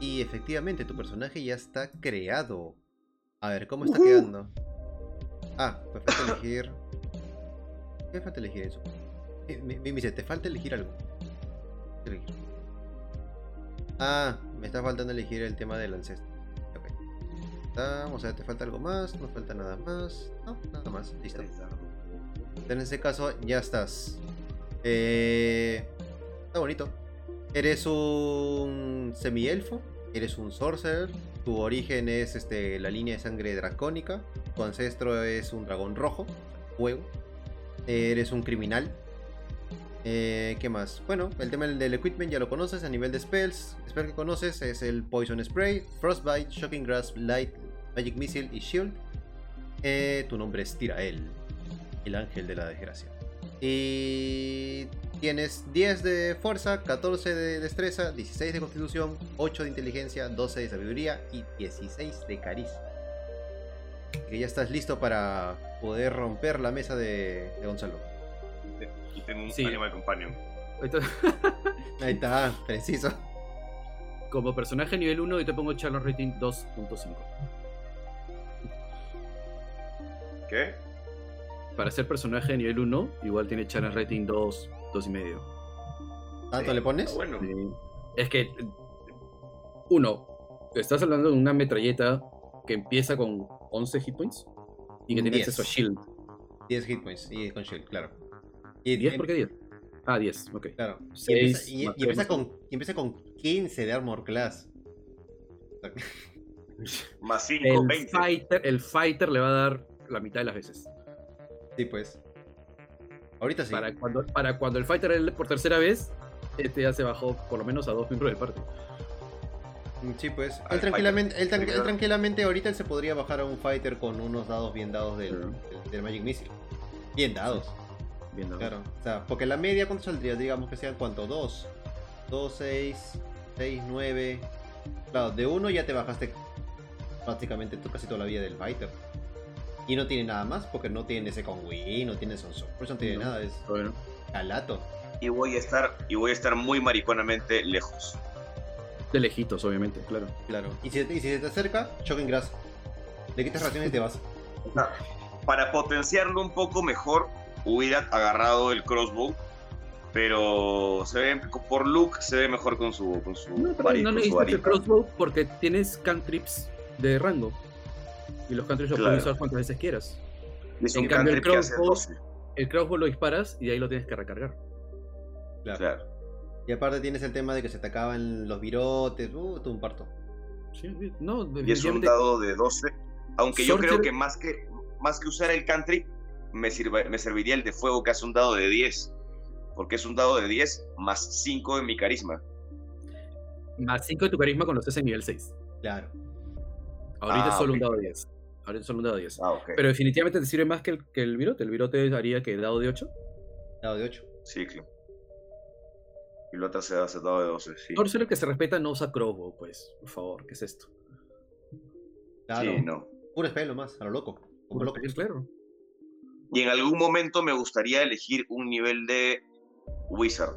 Y efectivamente, tu personaje ya está creado. A ver, ¿cómo está quedando? Ah, me falta elegir. ¿Qué me falta elegir eso? Eh, Me, me dice, te falta elegir algo. Elegir. Ah, me está faltando elegir el tema del ancestro. Ok. Está, Vamos a ver, ¿te falta algo más? No falta nada más. No, nada más. Listo. En ese caso, ya estás. Eh, está bonito. Eres un semielfo. Eres un sorcerer. Tu origen es este, la línea de sangre dracónica. Tu ancestro es un dragón rojo. Fuego. Eres un criminal. Eh, ¿Qué más? Bueno, el tema del equipment ya lo conoces a nivel de spells. Spell que conoces es el Poison Spray, Frostbite, Shocking Grasp, Light, Magic Missile y Shield. Eh, tu nombre es Tirael, el ángel de la desgracia. Y tienes 10 de fuerza, 14 de destreza, 16 de constitución, 8 de inteligencia, 12 de sabiduría y 16 de carisma. Que ya estás listo para poder romper la mesa de, de Gonzalo. Y tengo un Sí. Animal Companion. Entonces, Ahí está, preciso. como personaje nivel 1, yo te pongo Challenge Rating 2.5. ¿Qué? Para ser personaje de nivel 1, igual tiene Challenge Rating 2, 2.5. ¿Tanto Sí. le pones? Bueno. Sí. Es que, uno, estás hablando de una metralleta que empieza con 11 hit points y que tiene Diez. acceso a shield. 10 hit points y con shield, claro. Y, ¿10? em- ¿Por qué 10? Ah, 10, ok. Claro. Y empieza, y- y empieza con, y empieza con 15 de armor class. Más 5, El 20. fighter, el fighter le va a dar la mitad de las veces. Sí, pues. Ahorita sí. Para, cuando, para cuando el fighter por tercera vez, este ya se bajó por lo menos a dos miembros del party. Mm, Sí, pues. Él tranquilamente, él, tran- tranquilamente ahorita él se podría bajar a un fighter con unos dados bien dados del, del- del Magic Missile. Bien dados, Viendo. claro. O sea, porque la media, ¿cuánto saldría? Digamos que sean cuánto? 2, 2, 6, 6, 9. Claro, de uno ya te bajaste prácticamente tú casi toda la vida del fighter. Y no tiene nada más porque no tiene ese con Wii, no tiene son por eso no tiene No. nada, es Bueno, calato. Y voy a estar, y voy a estar muy mariconamente lejos. de lejitos, obviamente, claro. Claro. Y si, y si se te acerca, Shocking Grass. Le quitas raciones y te vas. Para potenciarlo un poco mejor, hubiera agarrado el crossbow. Pero se ve, por look se ve mejor con su, con su, No, pero no necesitas el crossbow porque tienes cantrips de rango. Y los cantrips los Claro. puedes usar cuantas veces quieras. Es en un cambio, el crossbow- 12. El crossbow lo disparas y de ahí lo tienes que recargar. Claro. Claro. Y aparte tienes el tema de que se te acaban los virotes. Uh, todo un parto. Sí, no, Y es un dado de 12. Aunque yo creo que más que más que usar el cantrip, me, sirve, me serviría el de fuego, que hace un dado de 10. Porque es un dado de 10 más 5 de mi carisma. Más 5 de tu carisma cuando estés en nivel 6. Claro. Ahorita Ah, es solo ok. un dado de 10. Ahorita solo un dado de 10. Ah, ok. Pero definitivamente te sirve más que el, que el virote. El virote haría que dado de 8. Dado de 8. Sí, claro. Y lo otro se hace dado de 12, sí. Sorcerer que se respeta no usa crossbow, pues. Por favor, ¿qué es esto? Claro. Sí, no. Puro spell más, a lo loco. Como loco. Claro. Y en algún momento me gustaría elegir un nivel de Wizard.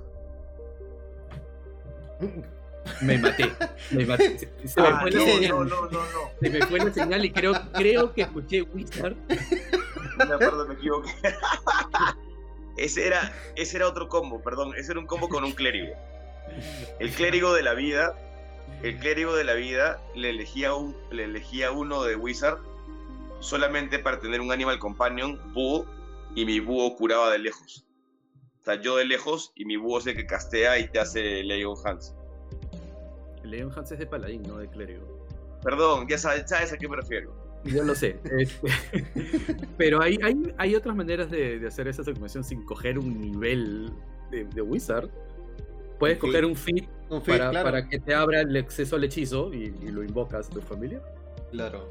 Me maté. Me maté. Se, se Ah, me fue la no, señal. no, no, no, no. Se me fue la señal y creo, creo que escuché Wizard. No me acuerdo, me equivoqué. ese, era, ese era otro combo, perdón. Ese era un combo con un clérigo. El clérigo de la vida. El clérigo de la vida le elegía, un, le elegía uno de Wizard solamente para tener un Animal Companion, búho, y mi búho curaba de lejos. O sea, yo de lejos y mi búho es el que castea y te hace Leon Hans. Leon Hans es de paladín, no de clérigo. Perdón, ya sabes, sabes a qué me refiero. Yo lo sé. este, Pero hay, hay, hay otras maneras de, de hacer esa segmentación sin coger un nivel de, de Wizard. Puedes Un coger un feat, para, claro. para que te abra el acceso al hechizo y, y lo invocas a tu familia. Claro.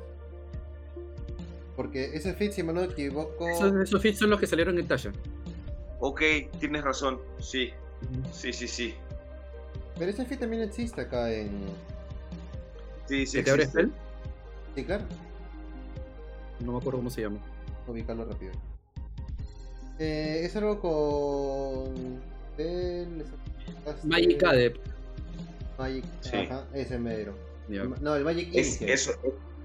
Porque ese feat, si me no equivoco. Esos, esos feats son los que salieron en Tasha. Ok, tienes razón. Sí, sí, sí, sí. Pero ese feat también existe acá en. Sí, sí. ¿Que te abre existe. spell? Sí, claro. No me acuerdo cómo se llama. Ubicarlo rápido. Eh, es algo con. Del... Magic Adept. Magic. Sí. Ajá, ese mero. Ya. No, el Magic Es, Initiate. eso,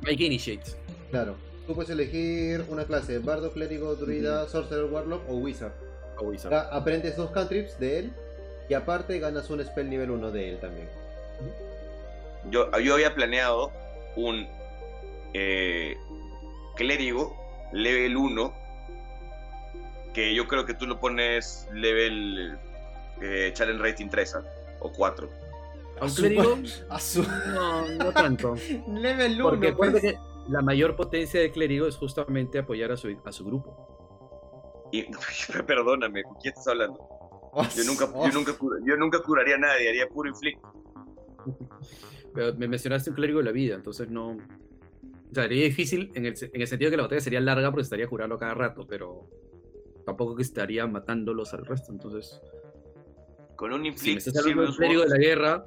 Magic Initiate. Claro. Tú puedes elegir una clase: Bardo, Clérigo, Druida, Sorcerer, Warlock o Wizard. O Wizard. Acá aprendes dos cantrips de él y aparte ganas un spell nivel 1 de él también. yo, yo había planeado un eh, clérigo level 1 que yo creo que tú lo pones level eh, challenge rating 3 ¿ah? o 4. A un Su- clérigo, A su no, no tanto. level 1. Porque pues. que la mayor potencia de clérigo es justamente apoyar a su, a su grupo. Y, perdóname, ¿con quién estás hablando? Yo nunca, Oh, yo, nunca, cura- yo nunca curaría a nadie, haría puro inflict. Pero me mencionaste un clérigo de la vida, entonces no. O sea, sería difícil en el, en el sentido que la batalla sería larga porque estaría curando cada rato, pero tampoco que estaría matándolos al resto. Entonces, Con un si me inflict estás hablando de un Silver clérigo de la guerra,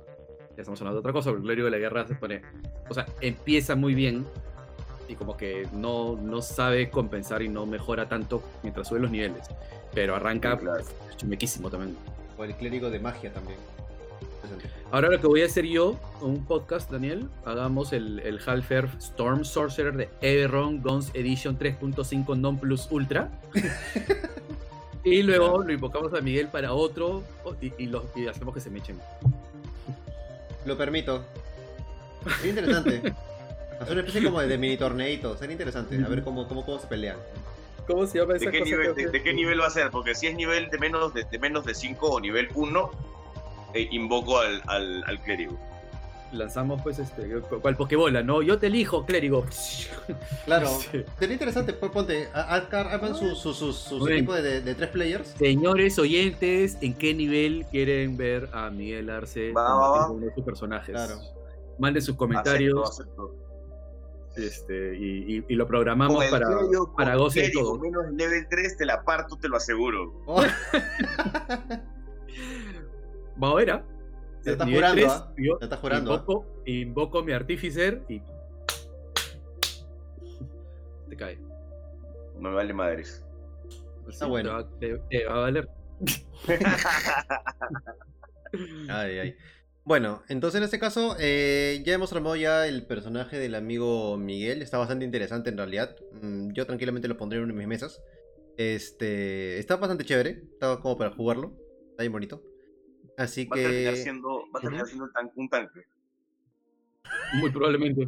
ya estamos hablando de otra cosa, porque el clérigo de la guerra se pone. O sea, empieza muy bien y como que no, no sabe compensar y no mejora tanto mientras sube los niveles. Pero arranca claro. chumequísimo también. O el clérigo de magia también. Ahora lo que voy a hacer yo, un podcast, Daniel, hagamos el, el Half-Elf Storm Sorcerer de Eberron Guns Edition 3.5 Non Plus Ultra. y luego lo invocamos a Miguel para otro y, y los- y hacemos que se me echen. Lo permito. Sería interesante. Hacer una especie como de, de mini torneito. Sería interesante. A ver cómo, cómo, cómo se pelean. ¿Cómo se llama ¿de qué, nivel, de, de qué nivel va a ser? Porque si es nivel de menos de, de menos de 5 o nivel 1, eh, invoco al, al, al clérigo. Lanzamos pues este, cual Pokébola, ¿no? Yo te elijo, clérigo. Claro. Sí. Sería interesante. Pues ponte. Arman sus su, su, su Muy bien. equipo de, de, tres players. Señores oyentes, ¿en qué nivel quieren ver a Miguel Arce Va, va, combatiendo va. uno de sus personajes? Claro. Manden sus comentarios. Acepto, acepto. Este, y, y- y lo programamos para, para goce clérigo todo. menos level 3 te la parto, te lo aseguro. Oh, Vamos a ver, ¿ah? Se está Nivel jurando, tres, ¿ah? yo Se está jurando, ¿ah? Invoco, invoco mi artificer y. Te cae. Me vale madres. Así bueno. Te va, te- te va a valer. Ay, ay. Bueno, entonces en este caso eh, ya hemos armado ya el personaje del amigo Miguel. Está bastante interesante en realidad. Mm, Yo tranquilamente lo pondré en una de mis mesas. Este, está bastante chévere. Está como para jugarlo. Está bien bonito. Así Va a terminar que siendo, va a terminar siendo tan- un tanque. Muy probablemente.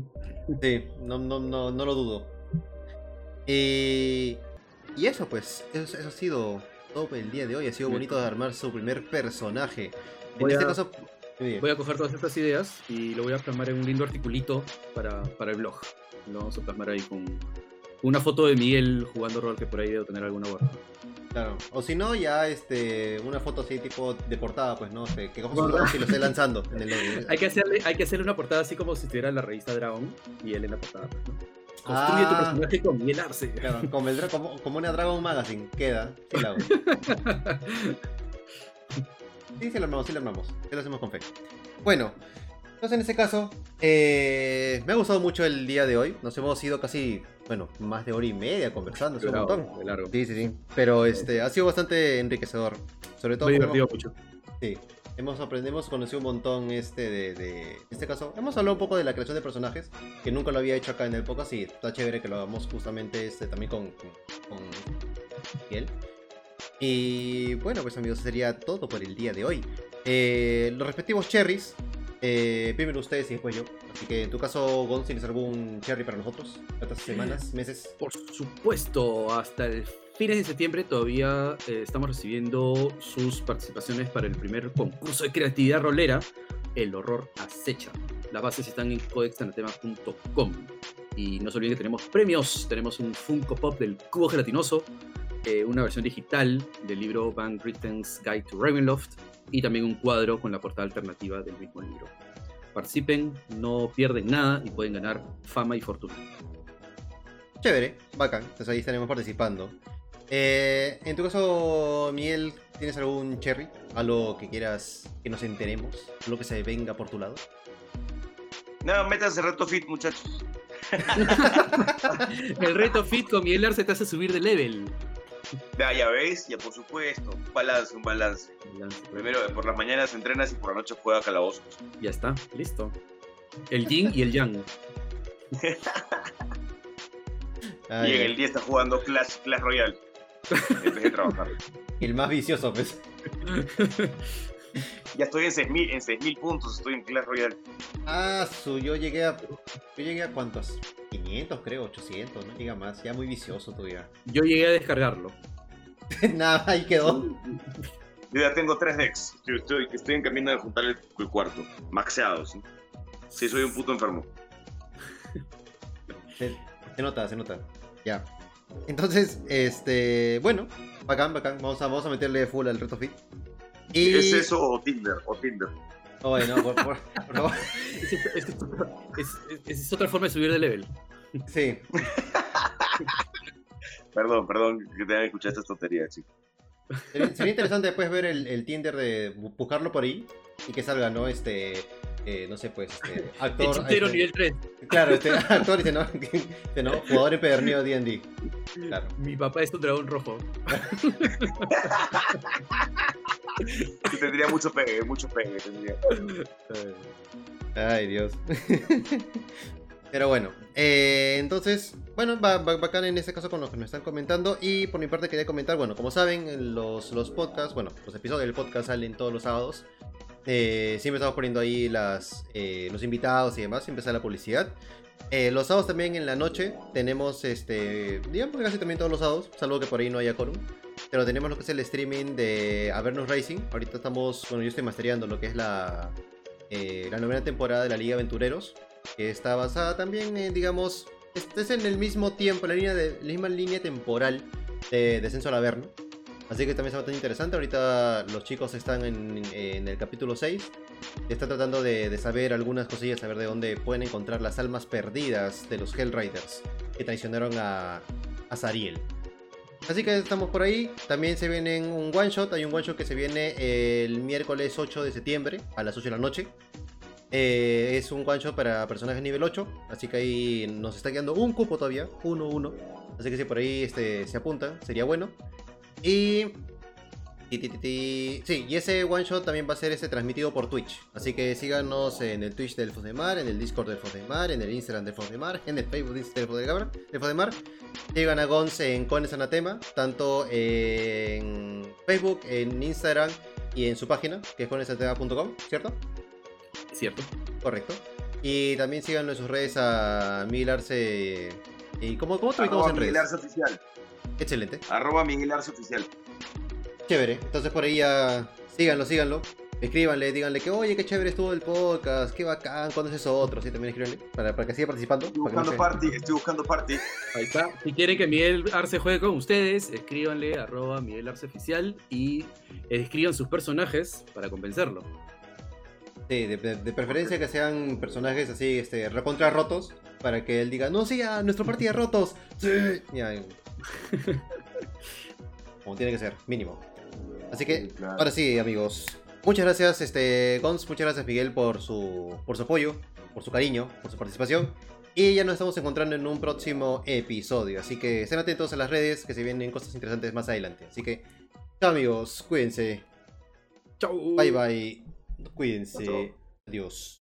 sí, no, no, no, no lo dudo. Eh, y eso pues, eso, eso ha sido todo por el día de hoy. Ha sido bonito de armar su primer personaje. En Voy este a- caso. Voy a coger todas estas ideas y lo voy a plasmar en un lindo articulito para, para el blog. Lo vamos a plasmar ahí con una foto de Miguel jugando rol que por ahí debo tener alguna guarda. Claro. O si no, ya este una foto así tipo de portada, pues, ¿no? Que, que coja su Bueno. mouse y lo esté lanzando en el Hay que, hacerle, hay que hacerle una portada así como si estuviera en la revista Dragon y él en la portada. pues, ¿no? Construye tu Ah. personaje con Miguel Arce. Claro, como, el, como, como una Dragon Magazine, queda. Sí, la hago. Sí, sí lo armamos, sí lo armamos. Sí lo hacemos con fe. Bueno, Entonces, en ese caso, eh, me ha gustado mucho el día de hoy. Nos hemos ido casi, bueno, más de hora y media conversando, es un montón. largo. Sí, sí, sí. Pero este, ha sido bastante enriquecedor. Sobre todo Me divertido hemos, mucho. sí, hemos aprendido, hemos conocido un montón este de, de- En este caso, hemos hablado un poco de la creación de personajes, que nunca lo había hecho acá en el podcast y está chévere que lo hagamos justamente este, también con, con, con Miguel. Y bueno, pues amigos, sería todo por el día de hoy. Eh, los respectivos cherries, eh, primero ustedes y después yo. Así que en tu caso, Gon, ¿tienes algún cherry para nosotros? ¿Estas semanas, meses? Por supuesto, hasta el fines de septiembre todavía eh, estamos recibiendo sus participaciones para el primer concurso de creatividad rolera, El Horror Acecha. Las bases están en codexanatema.com. Y no se olviden que tenemos premios. Tenemos un Funko Pop del cubo gelatinoso, eh, una versión digital del libro Van Ritten's Guide to Ravenloft y también un cuadro con la portada alternativa del mismo libro. Participen, no pierden nada y pueden ganar fama y fortuna. Chévere, bacán. Entonces ahí estaremos participando. Eh, en tu caso, Miguel, ¿tienes algún cherry? Algo que quieras que nos enteremos, algo que se venga por tu lado. No, métanse reto fit, muchachos. El reto fit con Miguel Arce te hace subir de level. Ya, ya ves, ya por supuesto. Un balance, un balance. Primero, por las mañanas entrenas y por la noche juega calabozos. Ya está, listo. El yin y el yang. Ay, Y en el día está jugando Clash, Clash Royale. Vez de trabajar. el más vicioso, pues. Ya estoy en 6.000 en 6.000 puntos, estoy en Clash Royale. Ah, su, yo llegué a. Yo llegué a cuántos? 500, creo, 800, no llega más. Ya muy vicioso ya. Yo llegué a descargarlo. Nada, ahí quedó. Yo ya tengo 3 decks. Estoy, estoy, estoy en camino de juntar el, el cuarto. Maxeados. ¿sí? Sí, soy un puto enfermo. Se, se nota, se nota. Ya. Entonces, este. Bueno, bacán, bacán. Vamos a, vamos a meterle full al reto fit. Y. ¿Es eso o Tinder? O Tinder. Oh, bueno, por, por- por favor. Es, es- es- es- otra forma de subir de level. Sí. Perdón, perdón que tengan que escuchar estas tonterías, chicos. Sería, interesante después ver el, el Tinder de bu- buscarlo por ahí y que salga, ¿no? Este. eh, no sé, pues, este. El Actor. este, nivel 3. Claro, este actor dice, ¿no? Dice, ¿no? Jugador empedernido de DD. Claro. Mi papá es un dragón rojo. Sí, tendría mucho pegue, mucho pegue. Tendría. Ay, Dios. Pero bueno, eh, entonces, bueno, va, va- bacán en este caso con lo que nos están comentando. Y por mi parte quería comentar, bueno, como saben, los, los podcasts, bueno, los episodios del podcast salen todos los sábados. Eh, siempre estamos poniendo ahí las, eh, los invitados y demás, siempre sale la publicidad. Eh, los sábados también en la noche tenemos, este, digamos que casi también todos los sábados, salvo que por ahí no haya quórum. Pero tenemos lo que es el streaming de Avernos Racing. Ahorita estamos, bueno, yo estoy mastereando lo que es la, eh, la novena temporada de la Liga Aventureros, que está basada también, en, digamos, es, en el mismo tiempo, la, línea de, la misma línea temporal de Descenso al Averno. Así que también está bastante interesante. Ahorita los chicos están en, el capítulo 6. Y están tratando de, saber algunas cosillas, saber de dónde pueden encontrar las almas perdidas de los Hellriders que traicionaron a, a Zariel. Así que estamos por ahí. También se viene un one shot. Hay un one shot que se viene el miércoles 8 de septiembre a las 8 de la noche. Eh, es un one shot para personajes nivel 8. Así que ahí nos está quedando un cupo todavía. 1-1. Así que si por ahí este, se apuntan, sería bueno. Y. Sí, y ese one shot también va a ser este transmitido por Twitch. Así que síganos en el Twitch del Fosdemar, en el Discord del Fosdemar, en el Instagram del Fosdemar, en el Facebook del Fosdemar. Del Fosdemar. Sigan a Gons en Cones Anatema, tanto en Facebook, en Instagram y en su página, que es conesanatema.com, ¿cierto? ¿Cierto? Correcto. Y también síganlo en sus redes a Miguel Arce. ¿Y cómo, cómo te ubicamos Arroba en Miguel redes? Arce Oficial. Excelente. Arroba Miguel Arce Oficial. Chévere. Entonces por ahí ya síganlo, síganlo. Escríbanle, díganle que oye, qué chévere estuvo el podcast, qué bacán, cuándo es eso otro, sí, también escríbanle, para, para que siga participando. Estoy no buscando party, estoy buscando party. Ahí está. Si quieren que Miguel Arce juegue con ustedes, escríbanle arroba Miguel Arce Oficial y escriban sus personajes para convencerlo. Sí, de, de- de preferencia que sean personajes así, este, recontra rotos, para que él diga, no, sí, a nuestra partida rotos. Sí. Ya. Como tiene que ser, mínimo. Así que, claro. ahora sí, amigos. Muchas gracias, este, Gons, muchas gracias Miguel por su, por su apoyo, por su cariño, por su participación. Y ya nos estamos encontrando en un próximo episodio. Así que estén atentos a las redes que se vienen cosas interesantes más adelante. Así que, chao amigos, cuídense. Chau. Bye bye. Cuídense. Chao. Adiós.